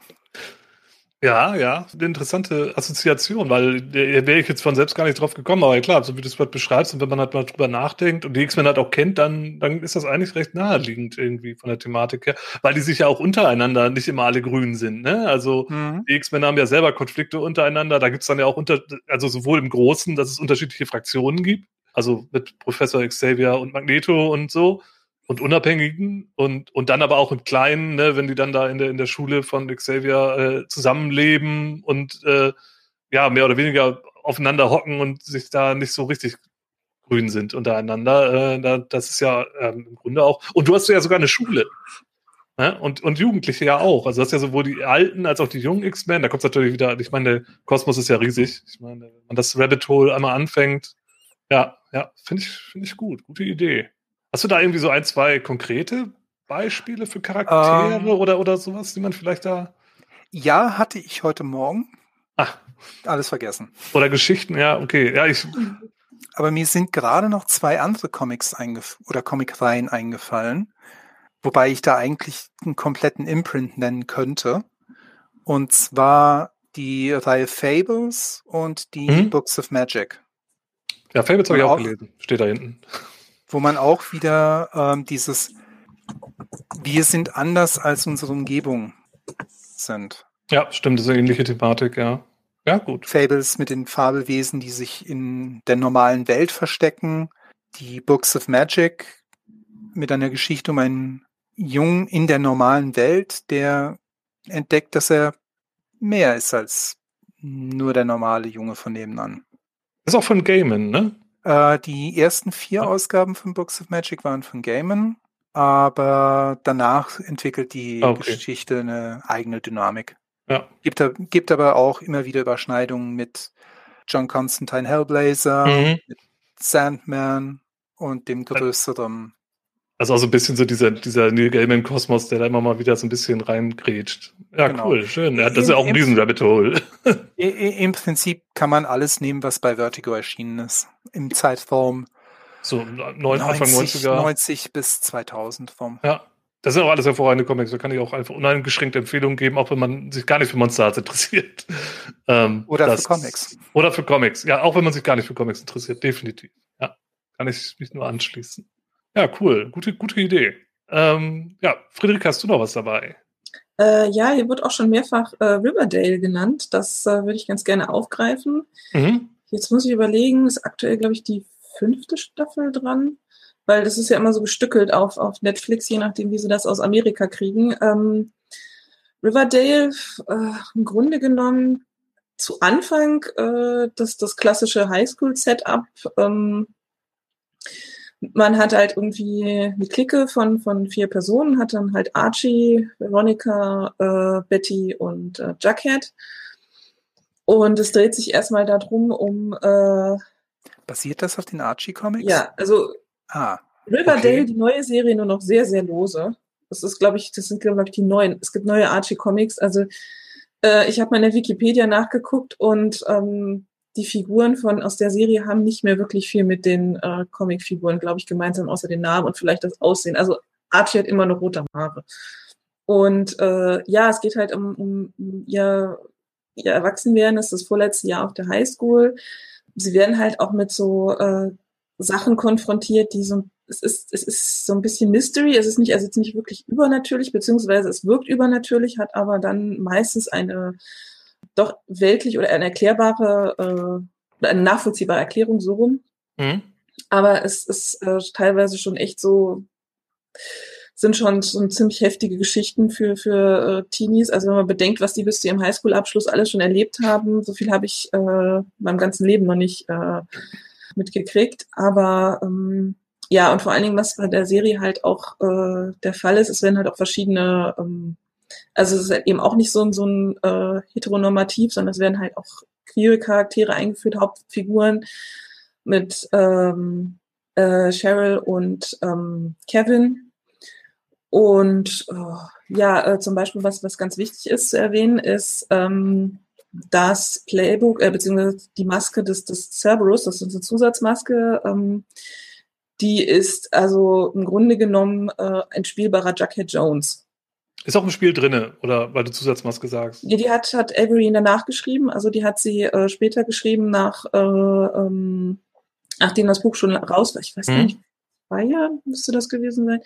Ja, ja, eine interessante Assoziation, weil da wäre ich jetzt von selbst gar nicht drauf gekommen, aber klar, so wie du es gerade beschreibst und wenn man halt mal drüber nachdenkt und die X-Men halt auch kennt, dann, dann ist das eigentlich recht naheliegend irgendwie von der Thematik her, weil die sich ja auch untereinander nicht immer alle grün sind, ne? Also mhm. die X-Men haben ja selber Konflikte untereinander, da gibt's dann ja auch unter, also sowohl im Großen, dass es unterschiedliche Fraktionen gibt, also mit Professor Xavier und Magneto und so, und Unabhängigen und, und dann aber auch im Kleinen, ne, wenn die dann da in der, in der Schule von Xavier äh, zusammenleben und äh, ja, mehr oder weniger aufeinander hocken und sich da nicht so richtig grün sind untereinander. Äh, da, das ist ja ähm, im Grunde auch. Und du hast ja sogar eine Schule. Ne? Und, und Jugendliche ja auch. Also das ist ja sowohl die alten als auch die jungen X-Men. Da kommt es natürlich wieder, ich meine, der Kosmos ist ja riesig. Ich meine, wenn man das Rabbit Hole einmal anfängt, ja, ja, finde ich, finde ich gut. Gute Idee. Hast du da irgendwie so ein, zwei konkrete Beispiele für Charaktere ähm. oder, oder sowas, die man vielleicht da. Ja, hatte ich heute Morgen. Ach. Alles vergessen. Oder Geschichten, ja, okay. Ja, ich. Aber mir sind gerade noch zwei andere Comics eingef oder Comicreihen eingefallen, wobei ich da eigentlich einen kompletten Imprint nennen könnte. Und zwar die Reihe Fables und die mhm. Books of Magic. Ja, Fables habe ich auch gelesen. Steht da hinten wo man auch wieder ähm, dieses Wir sind anders als unsere Umgebung sind. Ja, stimmt, das ist eine ähnliche Thematik, ja. Ja, gut. Fables mit den Fabelwesen, die sich in der normalen Welt verstecken. Die Books of Magic mit einer Geschichte um einen Jungen in der normalen Welt, der entdeckt, dass er mehr ist als nur der normale Junge von nebenan. Das ist auch von Gaiman, ne? Äh, die ersten vier Ausgaben von Books of Magic waren von Gaiman, aber danach entwickelt die ah, okay. Geschichte eine eigene Dynamik. Ja. Gibt, gibt aber auch immer wieder Überschneidungen mit John Constantine Hellblazer, mhm. mit Sandman und dem größeren also auch so ein bisschen so dieser, dieser Neil Gaiman-Kosmos, der da immer mal wieder so ein bisschen reingrätscht. Ja, genau. cool, schön. Ja, das ist ja auch ein riesen Rabbit Hole. Im Prinzip kann man alles nehmen, was bei Vertigo erschienen ist. Im Zeitraum so neun, 90, Anfang 90er. 90 bis 2000 vom. Ja. Das sind auch alles hervorragende Comics. Da kann ich auch einfach uneingeschränkte Empfehlungen geben, auch wenn man sich gar nicht für Monster Hearts interessiert. Ähm, oder das, für Comics. Oder für Comics. Ja, auch wenn man sich gar nicht für Comics interessiert. Definitiv. Ja, kann ich mich nur anschließen. Ja, cool. Gute, gute Idee. Ähm, ja, Friedrich, hast du noch was dabei? Äh, ja, hier wird auch schon mehrfach äh, Riverdale genannt. Das äh, würde ich ganz gerne aufgreifen. Mhm. Jetzt muss ich überlegen, ist aktuell, glaube ich, die fünfte Staffel dran, weil das ist ja immer so gestückelt auf, auf Netflix, je nachdem, wie sie das aus Amerika kriegen. Ähm, Riverdale, äh, im Grunde genommen, zu Anfang äh, das, das klassische Highschool-Setup. Ähm, man hat halt irgendwie eine Clique von, von vier Personen, hat dann halt Archie, Veronica, äh, Betty und äh, Jughead. Und es dreht sich erstmal darum, um. Äh, Basiert das auf den Archie-Comics? Ja, also ah, Riverdale, okay. die neue Serie, nur noch sehr, sehr lose. Das ist, glaube ich, das sind, glaube ich, die neuen. Es gibt neue Archie-Comics. Also äh, ich habe mal in der Wikipedia nachgeguckt und ähm, die Figuren von aus der Serie haben nicht mehr wirklich viel mit den äh, Comicfiguren, glaube ich, gemeinsam, außer den Namen und vielleicht das Aussehen. Also Archie hat immer noch rote Haare. Und äh, ja, es geht halt um, um, ihr, ihr Erwachsenwerden. Es ist das vorletzte Jahr auf der Highschool. Sie werden halt auch mit so äh, Sachen konfrontiert, die so es ist, es ist so ein bisschen Mystery. Es ist nicht, also jetzt nicht wirklich übernatürlich, beziehungsweise es wirkt übernatürlich, hat aber dann meistens eine doch weltlich oder eine erklärbare äh, eine nachvollziehbare Erklärung so rum. Mhm. Aber es ist äh, teilweise schon echt so, sind schon so ziemlich heftige Geschichten für, für äh, Teenies. Also wenn man bedenkt, was die bis zu ihrem Highschool-Abschluss alles schon erlebt haben, so viel habe ich äh, meinem ganzen Leben noch nicht äh, mitgekriegt. Aber ähm, ja, und vor allen Dingen, was bei der Serie halt auch äh, der Fall ist, es werden halt auch verschiedene ähm, also es ist halt eben auch nicht so ein, so ein äh, heteronormativ, sondern es werden halt auch queere Charaktere eingeführt, Hauptfiguren mit ähm, äh, Cheryl und ähm, Kevin. Und oh, ja, äh, zum Beispiel, was, was ganz wichtig ist zu erwähnen, ist ähm, das Playbook, äh, beziehungsweise die Maske des, des Cerberus, das ist eine Zusatzmaske, ähm, die ist also im Grunde genommen äh, ein spielbarer Jughead Jones. Ist auch im Spiel drinne, oder weil du Zusatzmaske sagst? Ja, die hat, hat Avery danach geschrieben, also die hat sie äh, später geschrieben, nach, äh, ähm, nachdem das Buch schon raus war. Ich weiß hm. nicht, zwei Jahre müsste das gewesen sein.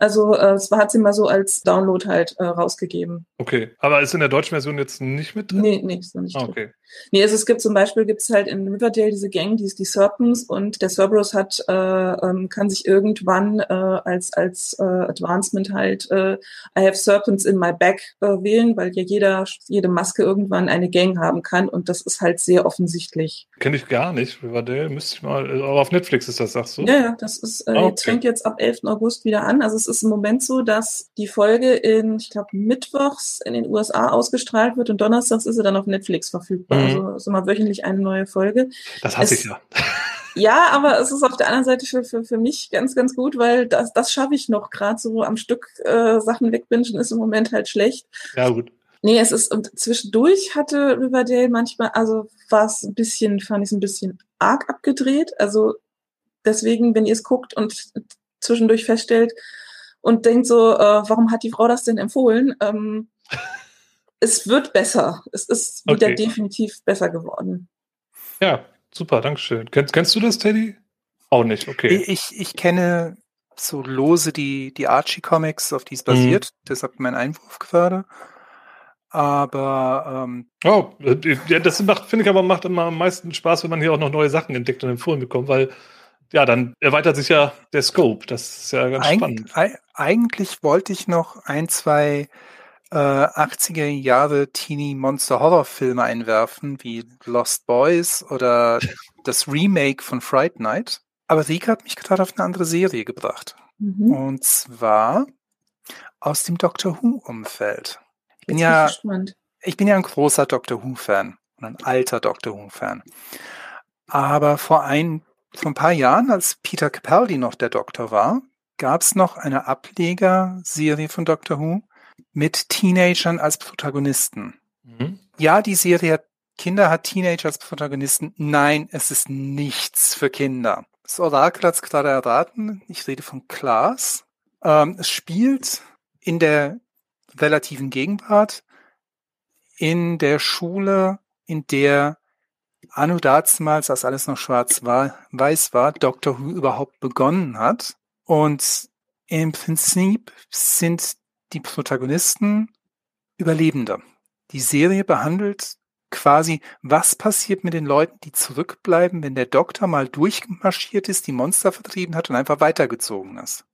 Also äh, es hat sie mal so als Download halt äh, rausgegeben. Okay, aber ist in der deutschen Version jetzt nicht mit drin? Nee, nee, ist noch nicht ah, okay. drin. Nee, also es gibt zum Beispiel, gibt es halt in Riverdale diese Gang, die ist die Serpents und der Cerberus hat, äh, ähm, kann sich irgendwann äh, als, als äh, Advancement halt äh, I have Serpents in my bag äh, wählen, weil ja jeder, jede Maske irgendwann eine Gang haben kann und das ist halt sehr offensichtlich. Kenne ich gar nicht, Riverdale, müsste ich mal, aber auf Netflix ist das, sagst du? Ja, ja, das ist, äh, ah, okay. jetzt fängt jetzt ab 11. August wieder an, also es ist im Moment so, dass die Folge in, ich glaube, mittwochs in den USA ausgestrahlt wird und donnerstags ist sie dann auf Netflix verfügbar. Mhm. Also ist immer wöchentlich eine neue Folge. Das hasse es, ich ja. Ja, aber es ist auf der anderen Seite für, für, für mich ganz, ganz gut, weil das, das schaffe ich noch. Gerade so am Stück äh, Sachen wegbingen ist im Moment halt schlecht. Ja, gut. Nee, es ist, und zwischendurch hatte Riverdale manchmal, also war es ein bisschen, fand ich es ein bisschen arg abgedreht. Also deswegen, wenn ihr es guckt und zwischendurch feststellt, und denkt so, äh, warum hat die Frau das denn empfohlen? Ähm, es wird besser. Es ist wieder okay. definitiv besser geworden. Ja, super, Dankeschön. Kennst, kennst du das, Teddy? Auch nicht, okay. Ich, ich kenne so lose die, die Archie-Comics, auf die es basiert. Mhm. Deshalb mein Einwurf gerade. Aber ähm, oh, ja, das macht, finde ich aber macht immer am meisten Spaß, wenn man hier auch noch neue Sachen entdeckt und empfohlen bekommt, weil ja, dann erweitert sich ja der Scope. Das ist ja ganz Eig spannend. Eigentlich wollte ich noch ein, zwei äh, 80er Jahre Teenie Monster Horror Filme einwerfen, wie Lost Boys oder das Remake von Fright Night. Aber Rika hat mich gerade auf eine andere Serie gebracht. Mhm. Und zwar aus dem Doctor Who Umfeld. Ich bin ja, ich bin ja ein großer Doctor Who Fan und ein alter Doctor Who Fan. Aber vor ein vor ein paar Jahren, als Peter Capaldi noch der Doktor war, gab es noch eine Ablegerserie von Doctor Who mit Teenagern als Protagonisten. Mhm. Ja, die Serie hat Kinder, hat Teenager als Protagonisten. Nein, es ist nichts für Kinder. Das Orakel hat es gerade erraten. Ich rede von Klaas. Ähm, es spielt in der relativen Gegenwart in der Schule, in der Anno dazumals, als alles noch schwarz-weiß war, Doctor Who überhaupt begonnen hat. Und im Prinzip sind die Protagonisten Überlebende. Die Serie behandelt quasi, was passiert mit den Leuten, die zurückbleiben, wenn der Doktor mal durchmarschiert ist, die Monster vertrieben hat und einfach weitergezogen ist.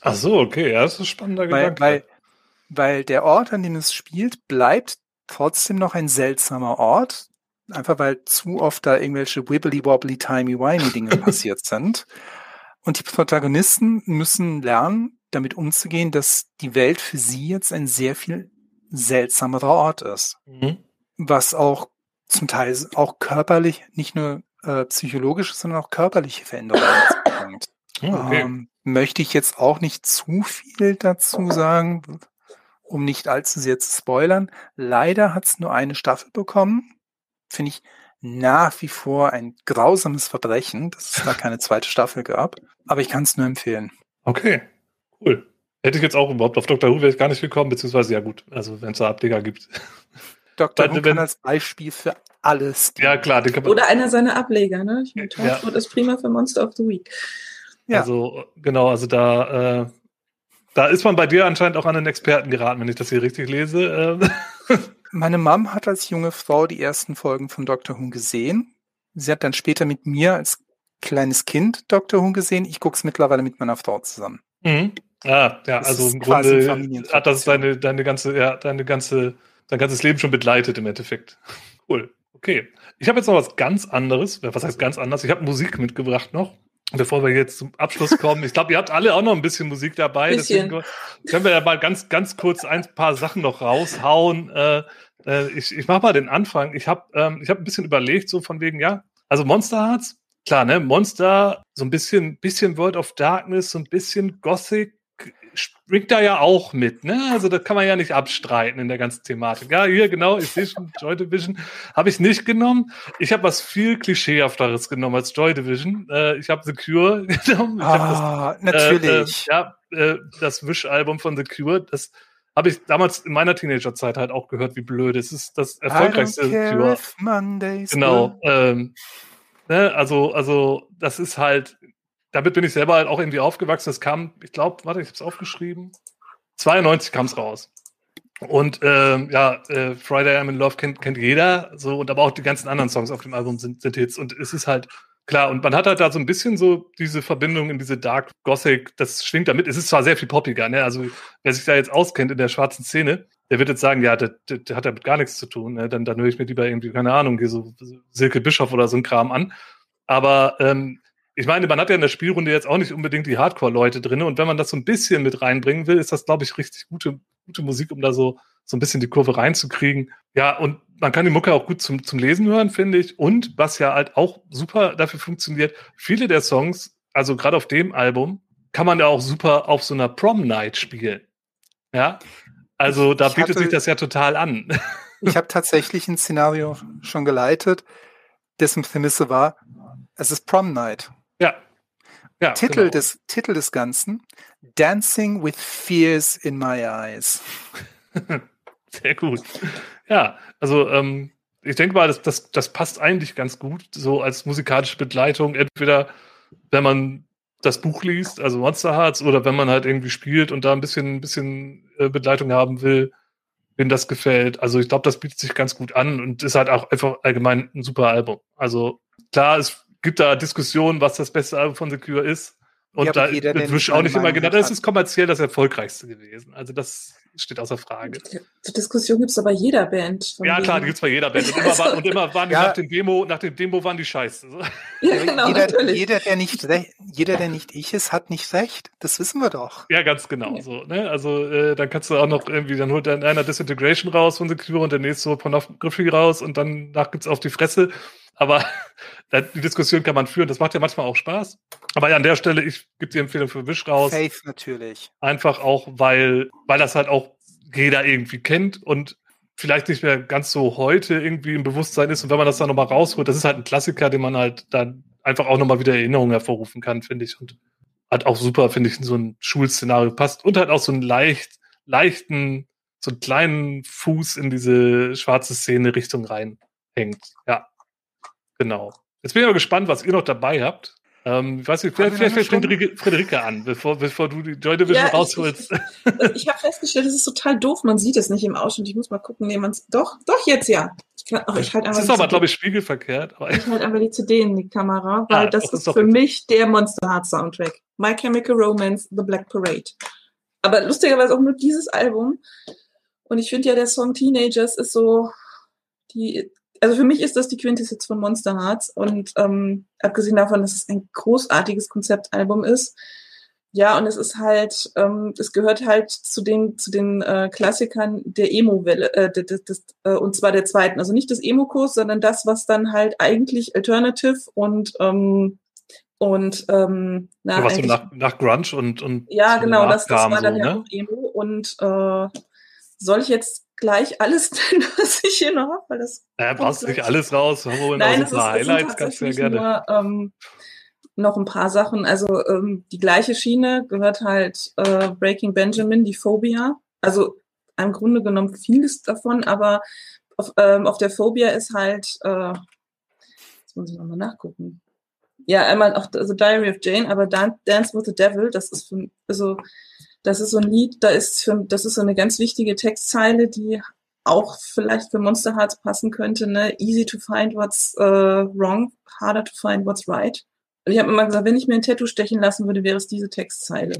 Ach so, okay, ja, das ist spannender weil, Gedanke. Weil, weil der Ort, an dem es spielt, bleibt trotzdem noch ein seltsamer Ort. Einfach weil zu oft da irgendwelche wibbly wobbly timey wimey Dinge passiert sind. Und die Protagonisten müssen lernen, damit umzugehen, dass die Welt für sie jetzt ein sehr viel seltsamerer Ort ist. Mhm. Was auch zum Teil auch körperlich, nicht nur äh, psychologische, sondern auch körperliche Veränderungen bringt. Oh, okay. ähm, möchte ich jetzt auch nicht zu viel dazu sagen, um nicht allzu sehr zu spoilern. Leider hat es nur eine Staffel bekommen. Finde ich nach wie vor ein grausames Verbrechen, dass es da keine zweite Staffel gab. Aber ich kann es nur empfehlen. Okay, cool. Hätte ich jetzt auch überhaupt auf Dr. Who wäre ich gar nicht gekommen, beziehungsweise ja gut, also wenn es da Ableger gibt. Dr. Who kann als Beispiel für alles. Ja, klar. Oder einer seiner Ableger, ne? Ich meine, ja. ist prima für Monster of the Week. Ja. Also, genau, also da, äh, da ist man bei dir anscheinend auch an den Experten geraten, wenn ich das hier richtig lese. Ähm. Meine Mom hat als junge Frau die ersten Folgen von Dr. Who gesehen. Sie hat dann später mit mir als kleines Kind Dr. Who gesehen. Ich gucke es mittlerweile mit meiner Frau zusammen. Mhm. Ah, ja, das also im Grunde hat das deine, deine ganze, ja, deine ganze, dein ganzes Leben schon begleitet im Endeffekt. Cool. Okay. Ich habe jetzt noch was ganz anderes. Was heißt ganz anders? Ich habe Musik mitgebracht noch. Bevor wir jetzt zum Abschluss kommen, ich glaube, ihr habt alle auch noch ein bisschen Musik dabei. Bisschen. Deswegen können wir ja mal ganz, ganz kurz ein paar Sachen noch raushauen. Äh, äh, ich ich mache mal den Anfang. Ich habe ähm, ich hab ein bisschen überlegt, so von wegen, ja, also Monster Hearts, klar, ne? Monster, so ein bisschen, bisschen World of Darkness, so ein bisschen Gothic, springt da ja auch mit, ne? Also das kann man ja nicht abstreiten in der ganzen Thematik. Ja, hier genau, ich sehe schon, Joy Division habe ich nicht genommen. Ich habe was viel klischeehafteres genommen als Joy Division. Äh, ich habe The Cure genommen. Ah, das, natürlich. Äh, äh, ja, äh, das Wish-Album von The Cure, das habe ich damals in meiner Teenagerzeit halt auch gehört, wie blöd. Es ist das erfolgreichste The Cure. Mondays genau. Ähm, ne? Also, also das ist halt damit bin ich selber halt auch irgendwie aufgewachsen. Es kam, ich glaube, warte, ich habe es aufgeschrieben. 92 kam es raus. Und ähm, ja, äh, Friday I'm in Love kennt, kennt jeder, so und aber auch die ganzen anderen Songs auf dem Album sind, sind Hits. Und es ist halt klar, und man hat halt da so ein bisschen so diese Verbindung in diese Dark Gothic, das schwingt damit. Es ist zwar sehr viel poppiger, ne? Also wer sich da jetzt auskennt in der schwarzen Szene, der wird jetzt sagen, ja, der, der, der hat damit gar nichts zu tun. Ne? Dann, dann höre ich mir lieber irgendwie, keine Ahnung, hier so Silke Bischof oder so ein Kram an. Aber ähm, ich meine, man hat ja in der Spielrunde jetzt auch nicht unbedingt die Hardcore-Leute drin. Und wenn man das so ein bisschen mit reinbringen will, ist das, glaube ich, richtig gute, gute Musik, um da so, so ein bisschen die Kurve reinzukriegen. Ja, und man kann die Mucke auch gut zum, zum Lesen hören, finde ich. Und was ja halt auch super dafür funktioniert, viele der Songs, also gerade auf dem Album, kann man ja auch super auf so einer Prom-Night spielen. Ja, also da ich bietet hatte, sich das ja total an. Ich habe tatsächlich ein Szenario schon geleitet, dessen Prämisse war, es ist Prom Night. Ja. ja Titel, genau. des, Titel des Ganzen: Dancing with Fears in My Eyes. Sehr gut. Ja, also ähm, ich denke mal, das, das, das passt eigentlich ganz gut, so als musikalische Begleitung. Entweder, wenn man das Buch liest, also Monster Hearts, oder wenn man halt irgendwie spielt und da ein bisschen, ein bisschen äh, Begleitung haben will, wenn das gefällt. Also ich glaube, das bietet sich ganz gut an und ist halt auch einfach allgemein ein super Album. Also klar, es gibt da Diskussionen, was das beste Album von The Cure ist. Und ja, da wird auch nicht immer genannt. Das ist kommerziell das erfolgreichste gewesen. Also das steht außer Frage. Die Diskussion gibt es bei jeder Band. Ja, klar, die gibt es bei jeder Band. Und immer, war, und immer waren die ja. nach dem Demo, nach dem Demo waren die scheiße. Ja, genau, jeder, jeder, der nicht, jeder, der nicht ich ist, hat nicht recht. Das wissen wir doch. Ja, ganz genau. Ja. So, ne? Also äh, dann kannst du auch noch irgendwie, dann holt dann einer Disintegration raus von The Cure und der nächste so Pornography raus und dann nach gibt's auf die Fresse. Aber die Diskussion kann man führen. Das macht ja manchmal auch Spaß. Aber ja, an der Stelle, ich gebe die Empfehlung für Wish raus. Faith natürlich. Einfach auch, weil, weil das halt auch jeder irgendwie kennt und vielleicht nicht mehr ganz so heute irgendwie im Bewusstsein ist. Und wenn man das dann nochmal rausholt, das ist halt ein Klassiker, den man halt dann einfach auch nochmal wieder Erinnerungen hervorrufen kann, finde ich. Und hat auch super, finde ich, in so ein Schulszenario passt und hat auch so einen leicht, leichten, so einen kleinen Fuß in diese schwarze Szene Richtung reinhängt. Ja, genau. Jetzt bin ich aber gespannt, was ihr noch dabei habt. Ähm, ich weiß nicht, vielleicht, vielleicht fängt Friederike, Friederike an, bevor, bevor du die Joy Division ja, rausholst. Ich, ich, ich habe festgestellt, es ist total doof. Man sieht es nicht im Ausschnitt. Ich muss mal gucken, nee, man Doch, doch, jetzt ja. Ich, kann, ach, ich halt das ist aber, glaube ich, spiegelverkehrt. Aber ich halte einfach die CD in die Kamera, weil ah, das, das, ist, ist für mich der Monster Heart Soundtrack. My Chemical Romance, The Black Parade. Aber lustigerweise auch nur dieses Album. Und ich finde ja, der Song Teenagers ist so die also für mich ist das die Quintessenz von Monster Hearts und ähm, abgesehen davon, dass es ein großartiges Konzeptalbum ist, ja, und es ist halt, ähm, es gehört halt zu den zu den äh, Klassikern der Emo-Welle, äh, des, des, äh, und zwar der zweiten, also nicht des Emo-Kurs, sondern das, was dann halt eigentlich Alternative und ähm, und ähm, na, ja, was so nach, nach Grunge und und ja genau, das, das war dann so, ja ne? auch Emo und äh, soll ich jetzt gleich alles nennen, was ich hier noch habe, weil das. Naja, brauchst nicht alles raus. Nein, es, ist, Highlights du ja gerne. Nur, ähm, noch ein paar Sachen. Also ähm, die gleiche Schiene gehört halt äh, Breaking Benjamin, die Phobia. Also im Grunde genommen vieles davon, aber auf, ähm, auf der Phobia ist halt, äh, jetzt muss ich nochmal nachgucken. Ja, einmal auch also Diary of Jane, aber Dance with the Devil, das ist für, also das ist so ein Lied, da ist für, das ist so eine ganz wichtige Textzeile, die auch vielleicht für Monster Hearts passen könnte, ne? Easy to find what's uh, wrong, harder to find what's right. Und ich habe immer gesagt, wenn ich mir ein Tattoo stechen lassen würde, wäre es diese Textzeile.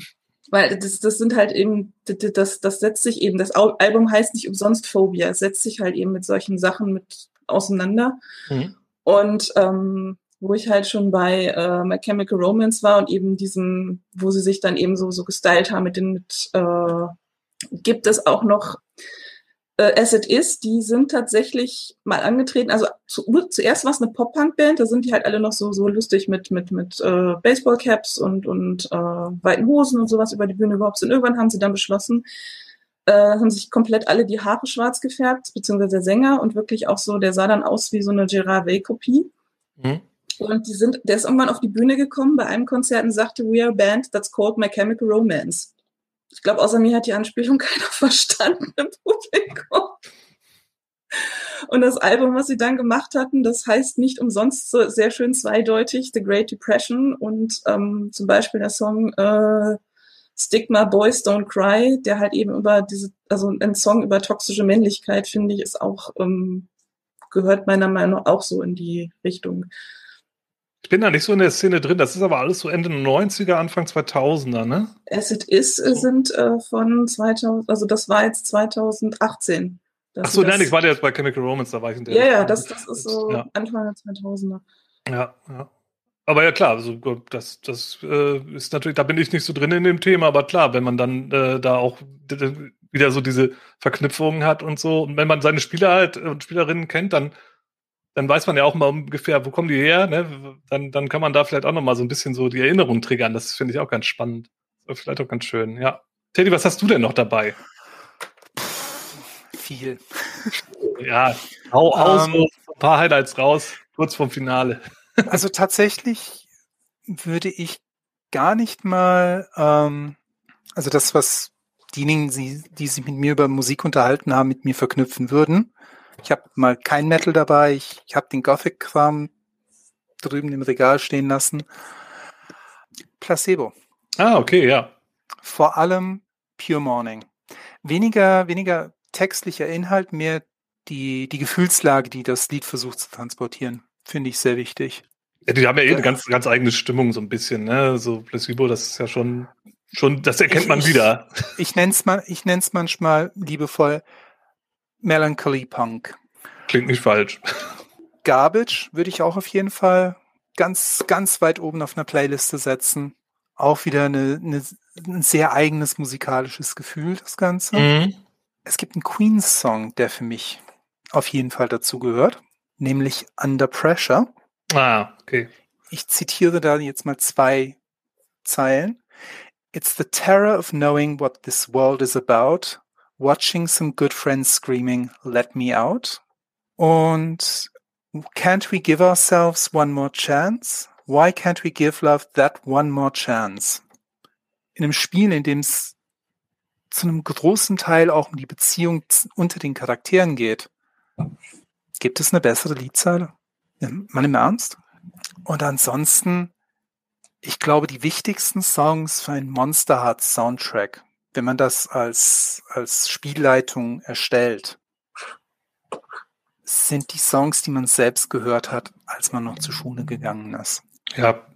Weil das, das sind halt eben, das, das setzt sich eben, das Album heißt nicht umsonst Phobia, es setzt sich halt eben mit solchen Sachen mit auseinander. Mhm. Und ähm, wo ich halt schon bei äh, My Chemical Romance war und eben diesem, wo sie sich dann eben so, so gestylt haben mit den, mit, äh, gibt es auch noch äh, As It Is, die sind tatsächlich mal angetreten, also zu, zuerst war es eine Pop-Punk-Band, da sind die halt alle noch so, so lustig mit, mit, mit äh, Baseball-Caps und, und äh, weiten Hosen und sowas über die Bühne überhaupt sind. Irgendwann haben sie dann beschlossen, äh, haben sich komplett alle die Haare schwarz gefärbt, beziehungsweise der Sänger und wirklich auch so, der sah dann aus wie so eine Gerard Way-Kopie. Mhm. Und die sind, der ist irgendwann auf die Bühne gekommen bei einem Konzert und sagte, we are a band that's called My Chemical Romance. Ich glaube, außer mir hat die Anspielung keiner verstanden im Publikum. Und das Album, was sie dann gemacht hatten, das heißt nicht umsonst so sehr schön zweideutig The Great Depression und ähm, zum Beispiel der Song äh, Stigma Boys Don't Cry, der halt eben über diese, also ein Song über toxische Männlichkeit, finde ich, ist auch, ähm, gehört meiner Meinung nach auch so in die Richtung. Ich bin da nicht so in der Szene drin. Das ist aber alles so Ende 90er, Anfang 2000er, ne? As It Is so. sind äh, von 2000, also das war jetzt 2018. Ach so, nein, ich war jetzt bei Chemical Romance, da war ich in der. Ja, ja, das, das ist so ja. Anfang der 2000er. Ja, ja. Aber ja klar, also das, das äh, ist natürlich, da bin ich nicht so drin in dem Thema, aber klar, wenn man dann äh, da auch wieder so diese Verknüpfungen hat und so, und wenn man seine Spieler halt und Spielerinnen kennt, dann dann weiß man ja auch mal ungefähr, wo kommen die her, ne? Dann, dann kann man da vielleicht auch noch mal so ein bisschen so die Erinnerung triggern. Das finde ich auch ganz spannend. Vielleicht auch ganz schön, ja. Teddy, was hast du denn noch dabei? Viel. Ja, hau aus, ähm, ein paar Highlights raus, kurz vorm Finale. Also tatsächlich würde ich gar nicht mal, ähm, also das, was diejenigen, die, die sich mit mir über Musik unterhalten haben, mit mir verknüpfen würden. Ich habe mal kein Metal dabei. Ich, ich habe den Gothic-Kram drüben im Regal stehen lassen. Placebo. Ah, okay, ja. Vor allem Pure Morning. Weniger, weniger textlicher Inhalt, mehr die, die Gefühlslage, die das Lied versucht zu transportieren, finde ich sehr wichtig. Ja, die haben ja eh eine ganz, ganz eigene Stimmung, so ein bisschen, ne? So Placebo, das ist ja schon, schon, das erkennt man ich, wieder. Ich, ich nenne es mal, ich nenn's manchmal liebevoll Melancholy Punk. Klingt nicht falsch. Garbage würde ich auch auf jeden Fall ganz, ganz weit oben auf einer Playliste setzen. Auch wieder eine, eine, ein sehr eigenes musikalisches Gefühl, das Ganze. Mhm. Es gibt einen Queens-Song, der für mich auf jeden Fall dazu gehört, nämlich Under Pressure. Ah, okay. Ich zitiere da jetzt mal zwei Zeilen. It's the terror of knowing what this world is about Watching some good friends screaming, let me out. Und can't we give ourselves one more chance? Why can't we give love that one more chance? in einem Spiel, in dem es zu einem großen Teil auch um die Beziehung unter den Charakteren geht, gibt es eine bessere Liedzeile? Mal im Ernst? Und ansonsten, ich glaube, die wichtigsten Songs für einen Monster Heart Soundtrack, wenn man das als, als Spielleitung erstellt, sind die Songs, die man selbst gehört hat, als man noch zur Schule gegangen ist. Ja.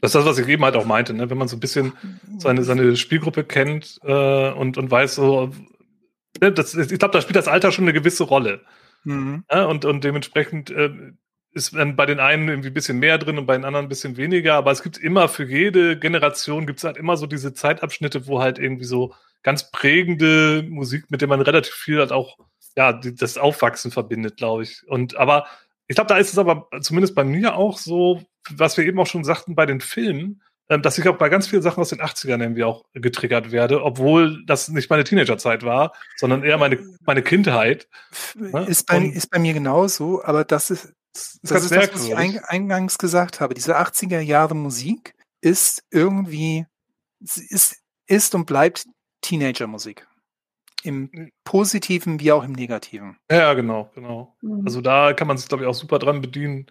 Das ist das, was ich eben halt auch meinte, ne? wenn man so ein bisschen seine, seine Spielgruppe kennt äh, und, und weiß so, ne, das, ich glaube, da spielt das Alter schon eine gewisse Rolle. Mhm. Ja, und, und dementsprechend äh, ist dann bei den einen irgendwie ein bisschen mehr drin und bei den anderen ein bisschen weniger, aber es gibt immer für jede Generation gibt es halt immer so diese Zeitabschnitte, wo halt irgendwie so ganz prägende Musik, mit der man relativ viel halt auch ja, das Aufwachsen verbindet, glaube ich. Und aber ich glaube, da ist es aber zumindest bei mir auch so, was wir eben auch schon sagten bei den Filmen, ähm, dass ich auch bei ganz vielen Sachen aus den 80ern irgendwie auch getriggert werde, obwohl das nicht meine Teenagerzeit war, sondern eher meine, meine Kindheit. Ne? Ist bei, ist bei mir genauso, aber das ist, das, das ist das, was ich eingangs gesagt habe. Diese 80er Jahre Musik ist irgendwie, ist, ist und bleibt Teenager-Musik. Im hm. Positiven wie auch im Negativen. Ja, genau, genau. Mhm. Also da kann man sich, glaube ich, auch super dran bedienen,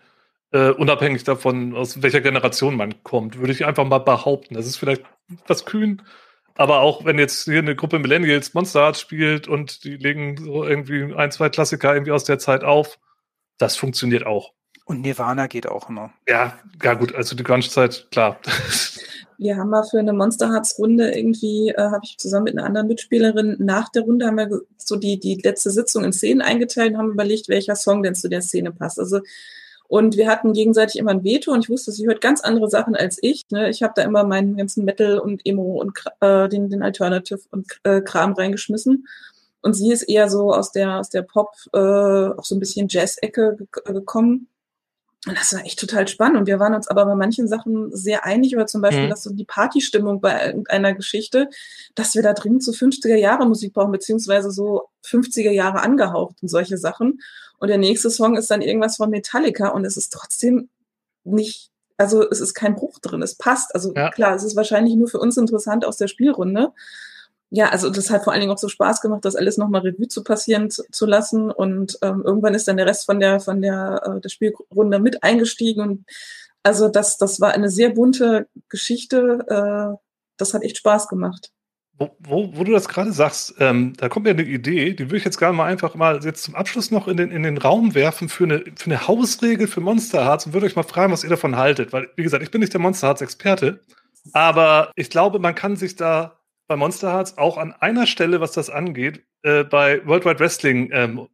äh, unabhängig davon, aus welcher Generation man kommt, würde ich einfach mal behaupten. Das ist vielleicht was kühn, aber auch wenn jetzt hier eine Gruppe Millennials Monster Hearts spielt und die legen so irgendwie ein, zwei Klassiker irgendwie aus der Zeit auf, das funktioniert auch. Und Nirvana geht auch immer. Ja, ja gut, also die Grunge-Zeit, klar. Wir haben mal für eine Monster Hearts Runde irgendwie, äh, habe ich zusammen mit einer anderen Mitspielerin nach der Runde haben wir so die, die letzte Sitzung in Szenen eingeteilt und haben überlegt, welcher Song denn zu der Szene passt. Also und wir hatten gegenseitig immer ein Veto und ich wusste, sie hört ganz andere Sachen als ich. Ne? Ich habe da immer meinen ganzen Metal und Emo und äh, den, den Alternative und äh, Kram reingeschmissen. Und sie ist eher so aus der, aus der Pop, äh, auch so ein bisschen Jazz-Ecke gekommen. Und das war echt total spannend. Und wir waren uns aber bei manchen Sachen sehr einig, oder zum Beispiel, mhm. dass so die Partystimmung bei irgendeiner Geschichte, dass wir da dringend so 50er Jahre Musik brauchen, beziehungsweise so 50er Jahre angehaucht und solche Sachen. Und der nächste Song ist dann irgendwas von Metallica und es ist trotzdem nicht, also es ist kein Bruch drin, es passt. Also ja. klar, es ist wahrscheinlich nur für uns interessant aus der Spielrunde ja, also das hat vor allen Dingen auch so Spaß gemacht, das alles nochmal Revue zu passieren zu, zu lassen. Und ähm, irgendwann ist dann der Rest von der von der, äh, der Spielrunde mit eingestiegen. Und also das, das war eine sehr bunte Geschichte. Äh, das hat echt Spaß gemacht. Wo, wo, wo du das gerade sagst, ähm, da kommt mir eine Idee, die würde ich jetzt gerne mal einfach mal jetzt zum Abschluss noch in den, in den Raum werfen für eine, für eine Hausregel für Monster Hearts und würde euch mal fragen, was ihr davon haltet. Weil, wie gesagt, ich bin nicht der Monster Hearts Experte, aber ich glaube, man kann sich da bei Monster Hearts auch an einer Stelle, was das angeht, äh, bei World Wide Wrestling ähm,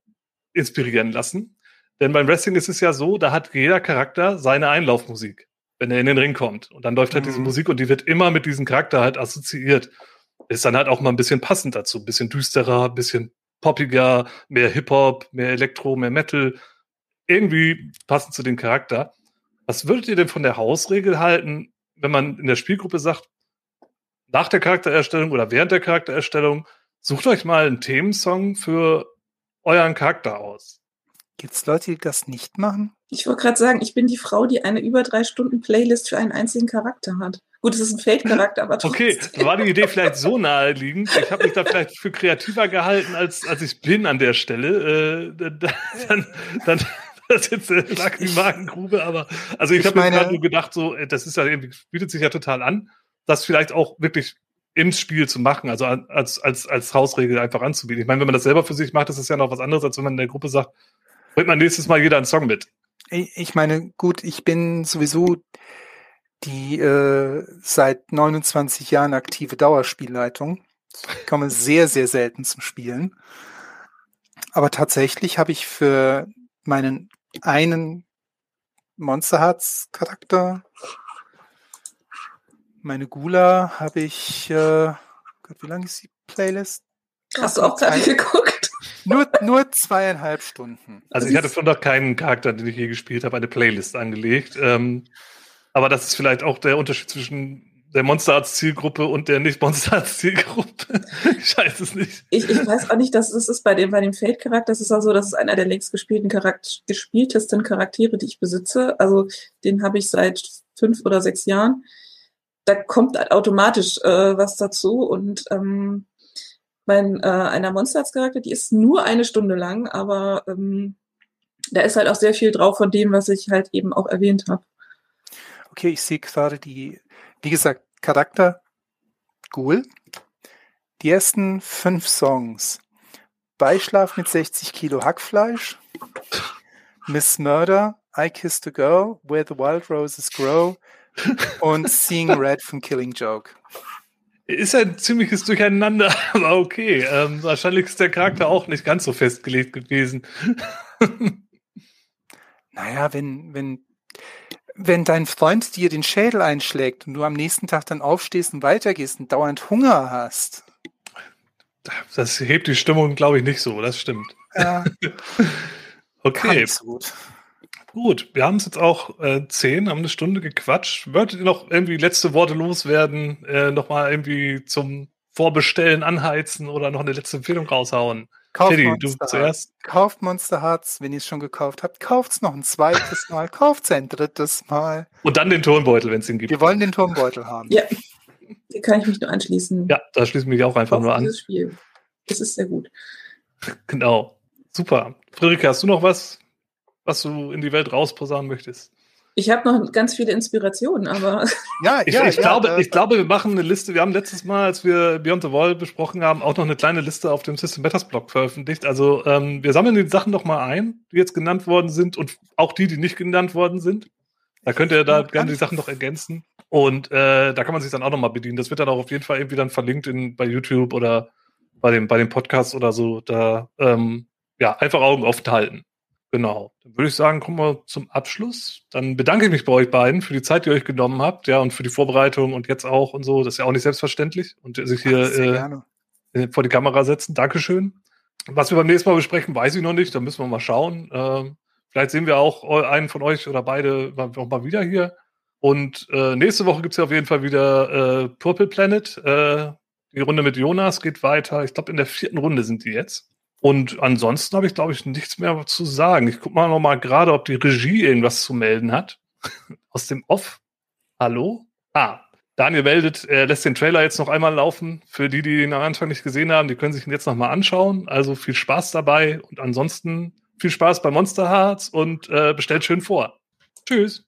inspirieren lassen. Denn beim Wrestling ist es ja so, da hat jeder Charakter seine Einlaufmusik, wenn er in den Ring kommt. Und dann läuft halt mhm. diese Musik und die wird immer mit diesem Charakter halt assoziiert. Ist dann halt auch mal ein bisschen passend dazu. Ein bisschen düsterer, ein bisschen poppiger, mehr Hip-Hop, mehr Elektro, mehr Metal. Irgendwie passend zu dem Charakter. Was würdet ihr denn von der Hausregel halten, wenn man in der Spielgruppe sagt, nach der Charaktererstellung oder während der Charaktererstellung, sucht euch mal einen Themensong für euren Charakter aus. Gibt es Leute, die das nicht machen? Ich wollte gerade sagen, ich bin die Frau, die eine über drei Stunden Playlist für einen einzigen Charakter hat. Gut, es ist ein Fake-Charakter, aber trotzdem. Okay, war die Idee vielleicht so naheliegend. Ich habe mich da vielleicht für kreativer gehalten, als, als ich bin an der Stelle. Äh, dann, dann, das ist jetzt äh, lag die Magengrube, aber also ich, ich habe mir gerade nur gedacht, so, äh, das ist ja irgendwie, bietet sich ja total an das vielleicht auch wirklich im Spiel zu machen, also als, als, als Hausregel einfach anzubieten. Ich meine, wenn man das selber für sich macht, ist das ja noch was anderes, als wenn man in der Gruppe sagt, bringt man nächstes Mal jeder einen Song mit. Ich meine, gut, ich bin sowieso die äh, seit 29 Jahren aktive Dauerspielleitung. Ich komme sehr, sehr selten zum Spielen. Aber tatsächlich habe ich für meinen einen Monster Hearts Charakter meine Gula habe ich, äh, Gott, wie lange ist die Playlist? Hast du auch gerade geguckt? Nur, nur zweieinhalb Stunden. Also ich hatte von noch keinen Charakter, den ich je gespielt habe, eine Playlist angelegt. Ähm, aber das ist vielleicht auch der Unterschied zwischen der Monster Arts Zielgruppe und der nicht Monster Arts Zielgruppe. ich weiß es nicht. Ich, ich weiß auch nicht, dass das ist bei dem, bei dem Fate-Charakter, das ist auch so, das ist einer der längst gespielten Charakter, gespieltesten Charaktere, die ich besitze. Also den habe ich seit fünf oder sechs Jahren. Da kommt halt automatisch äh, was dazu und ähm, mein äh, einer Monsters-Charakter, die ist nur eine Stunde lang, aber ähm, da ist halt auch sehr viel drauf von dem, was ich halt eben auch erwähnt habe. Okay, ich sehe gerade die, wie gesagt, Charakter, cool. Die ersten fünf Songs. Beischlaf mit 60 Kilo Hackfleisch. Miss Murder, I Kissed a Girl, Where the Wild Roses Grow und Seeing Red von Killing Joke. Ist ein ziemliches Durcheinander, aber okay. Ähm, wahrscheinlich ist der Charakter auch nicht ganz so festgelegt gewesen. naja, wenn, wenn, wenn dein Freund dir den Schädel einschlägt und du am nächsten Tag dann aufstehst und weitergehst und dauernd Hunger hast. Das hebt die Stimmung, glaube ich, nicht so, das stimmt. Ja. okay. So gut. Gut, wir haben es jetzt auch äh, zehn, haben eine Stunde gequatscht. Würdet ihr noch irgendwie letzte Worte loswerden, äh, nochmal irgendwie zum Vorbestellen anheizen oder noch eine letzte Empfehlung raushauen? Kauft Teddy, Monster du zuerst. Kauft Monster Hearts, wenn ihr es schon gekauft habt. Kauft es noch ein zweites Mal, kauft es ein drittes Mal. Und dann den Turmbeutel, wenn es ihn gibt. Wir wollen den Turmbeutel haben. Ja, da kann ich mich nur anschließen. Ja, da schließe ich mich auch einfach Kauft nur an. Dieses Spiel. Das ist sehr gut. Genau. Super. Friederike, hast du noch was? Was du in die Welt rausposaunen möchtest? Ich habe noch ganz viele Inspirationen, aber. Ja, ich, ja, ich, ja, glaube, äh, ich glaube, wir machen eine Liste. Wir haben letztes Mal, als wir Beyond the Wall besprochen haben, auch noch eine kleine Liste auf dem System Matters Blog veröffentlicht. Also ähm, wir sammeln die Sachen noch mal ein, die jetzt genannt worden sind und auch die, die nicht genannt worden sind. Da könnt ihr da gerne die Sachen noch ergänzen. Und äh, da kann man sich dann auch noch mal bedienen. Das wird dann auch auf jeden Fall irgendwie dann verlinkt in, bei YouTube oder bei dem, bei dem Podcast oder so. Da ähm, ja, einfach Augen offen halten. Genau. Dann würde ich sagen, kommen wir zum Abschluss. Dann bedanke ich mich bei euch beiden für die Zeit, die ihr euch genommen habt, ja, und für die Vorbereitung und jetzt auch und so. Das ist ja auch nicht selbstverständlich. Und sich hier äh, vor die Kamera setzen. Dankeschön. Was wir beim nächsten Mal besprechen, weiß ich noch nicht. Da müssen wir mal schauen. Ähm, vielleicht sehen wir auch einen von euch oder beide noch mal wieder hier. Und äh, nächste Woche gibt es ja auf jeden Fall wieder äh, Purple Planet. Äh, die Runde mit Jonas geht weiter. Ich glaube, in der vierten Runde sind die jetzt. Und ansonsten habe ich, glaube ich, nichts mehr zu sagen. Ich gucke mal noch mal gerade, ob die Regie irgendwas zu melden hat. Aus dem Off. Hallo? Ah, Daniel meldet, er lässt den Trailer jetzt noch einmal laufen. Für die, die ihn am Anfang nicht gesehen haben, die können sich ihn jetzt noch mal anschauen. Also viel Spaß dabei und ansonsten viel Spaß bei Monster Hearts und äh, bestellt schön vor. Tschüss.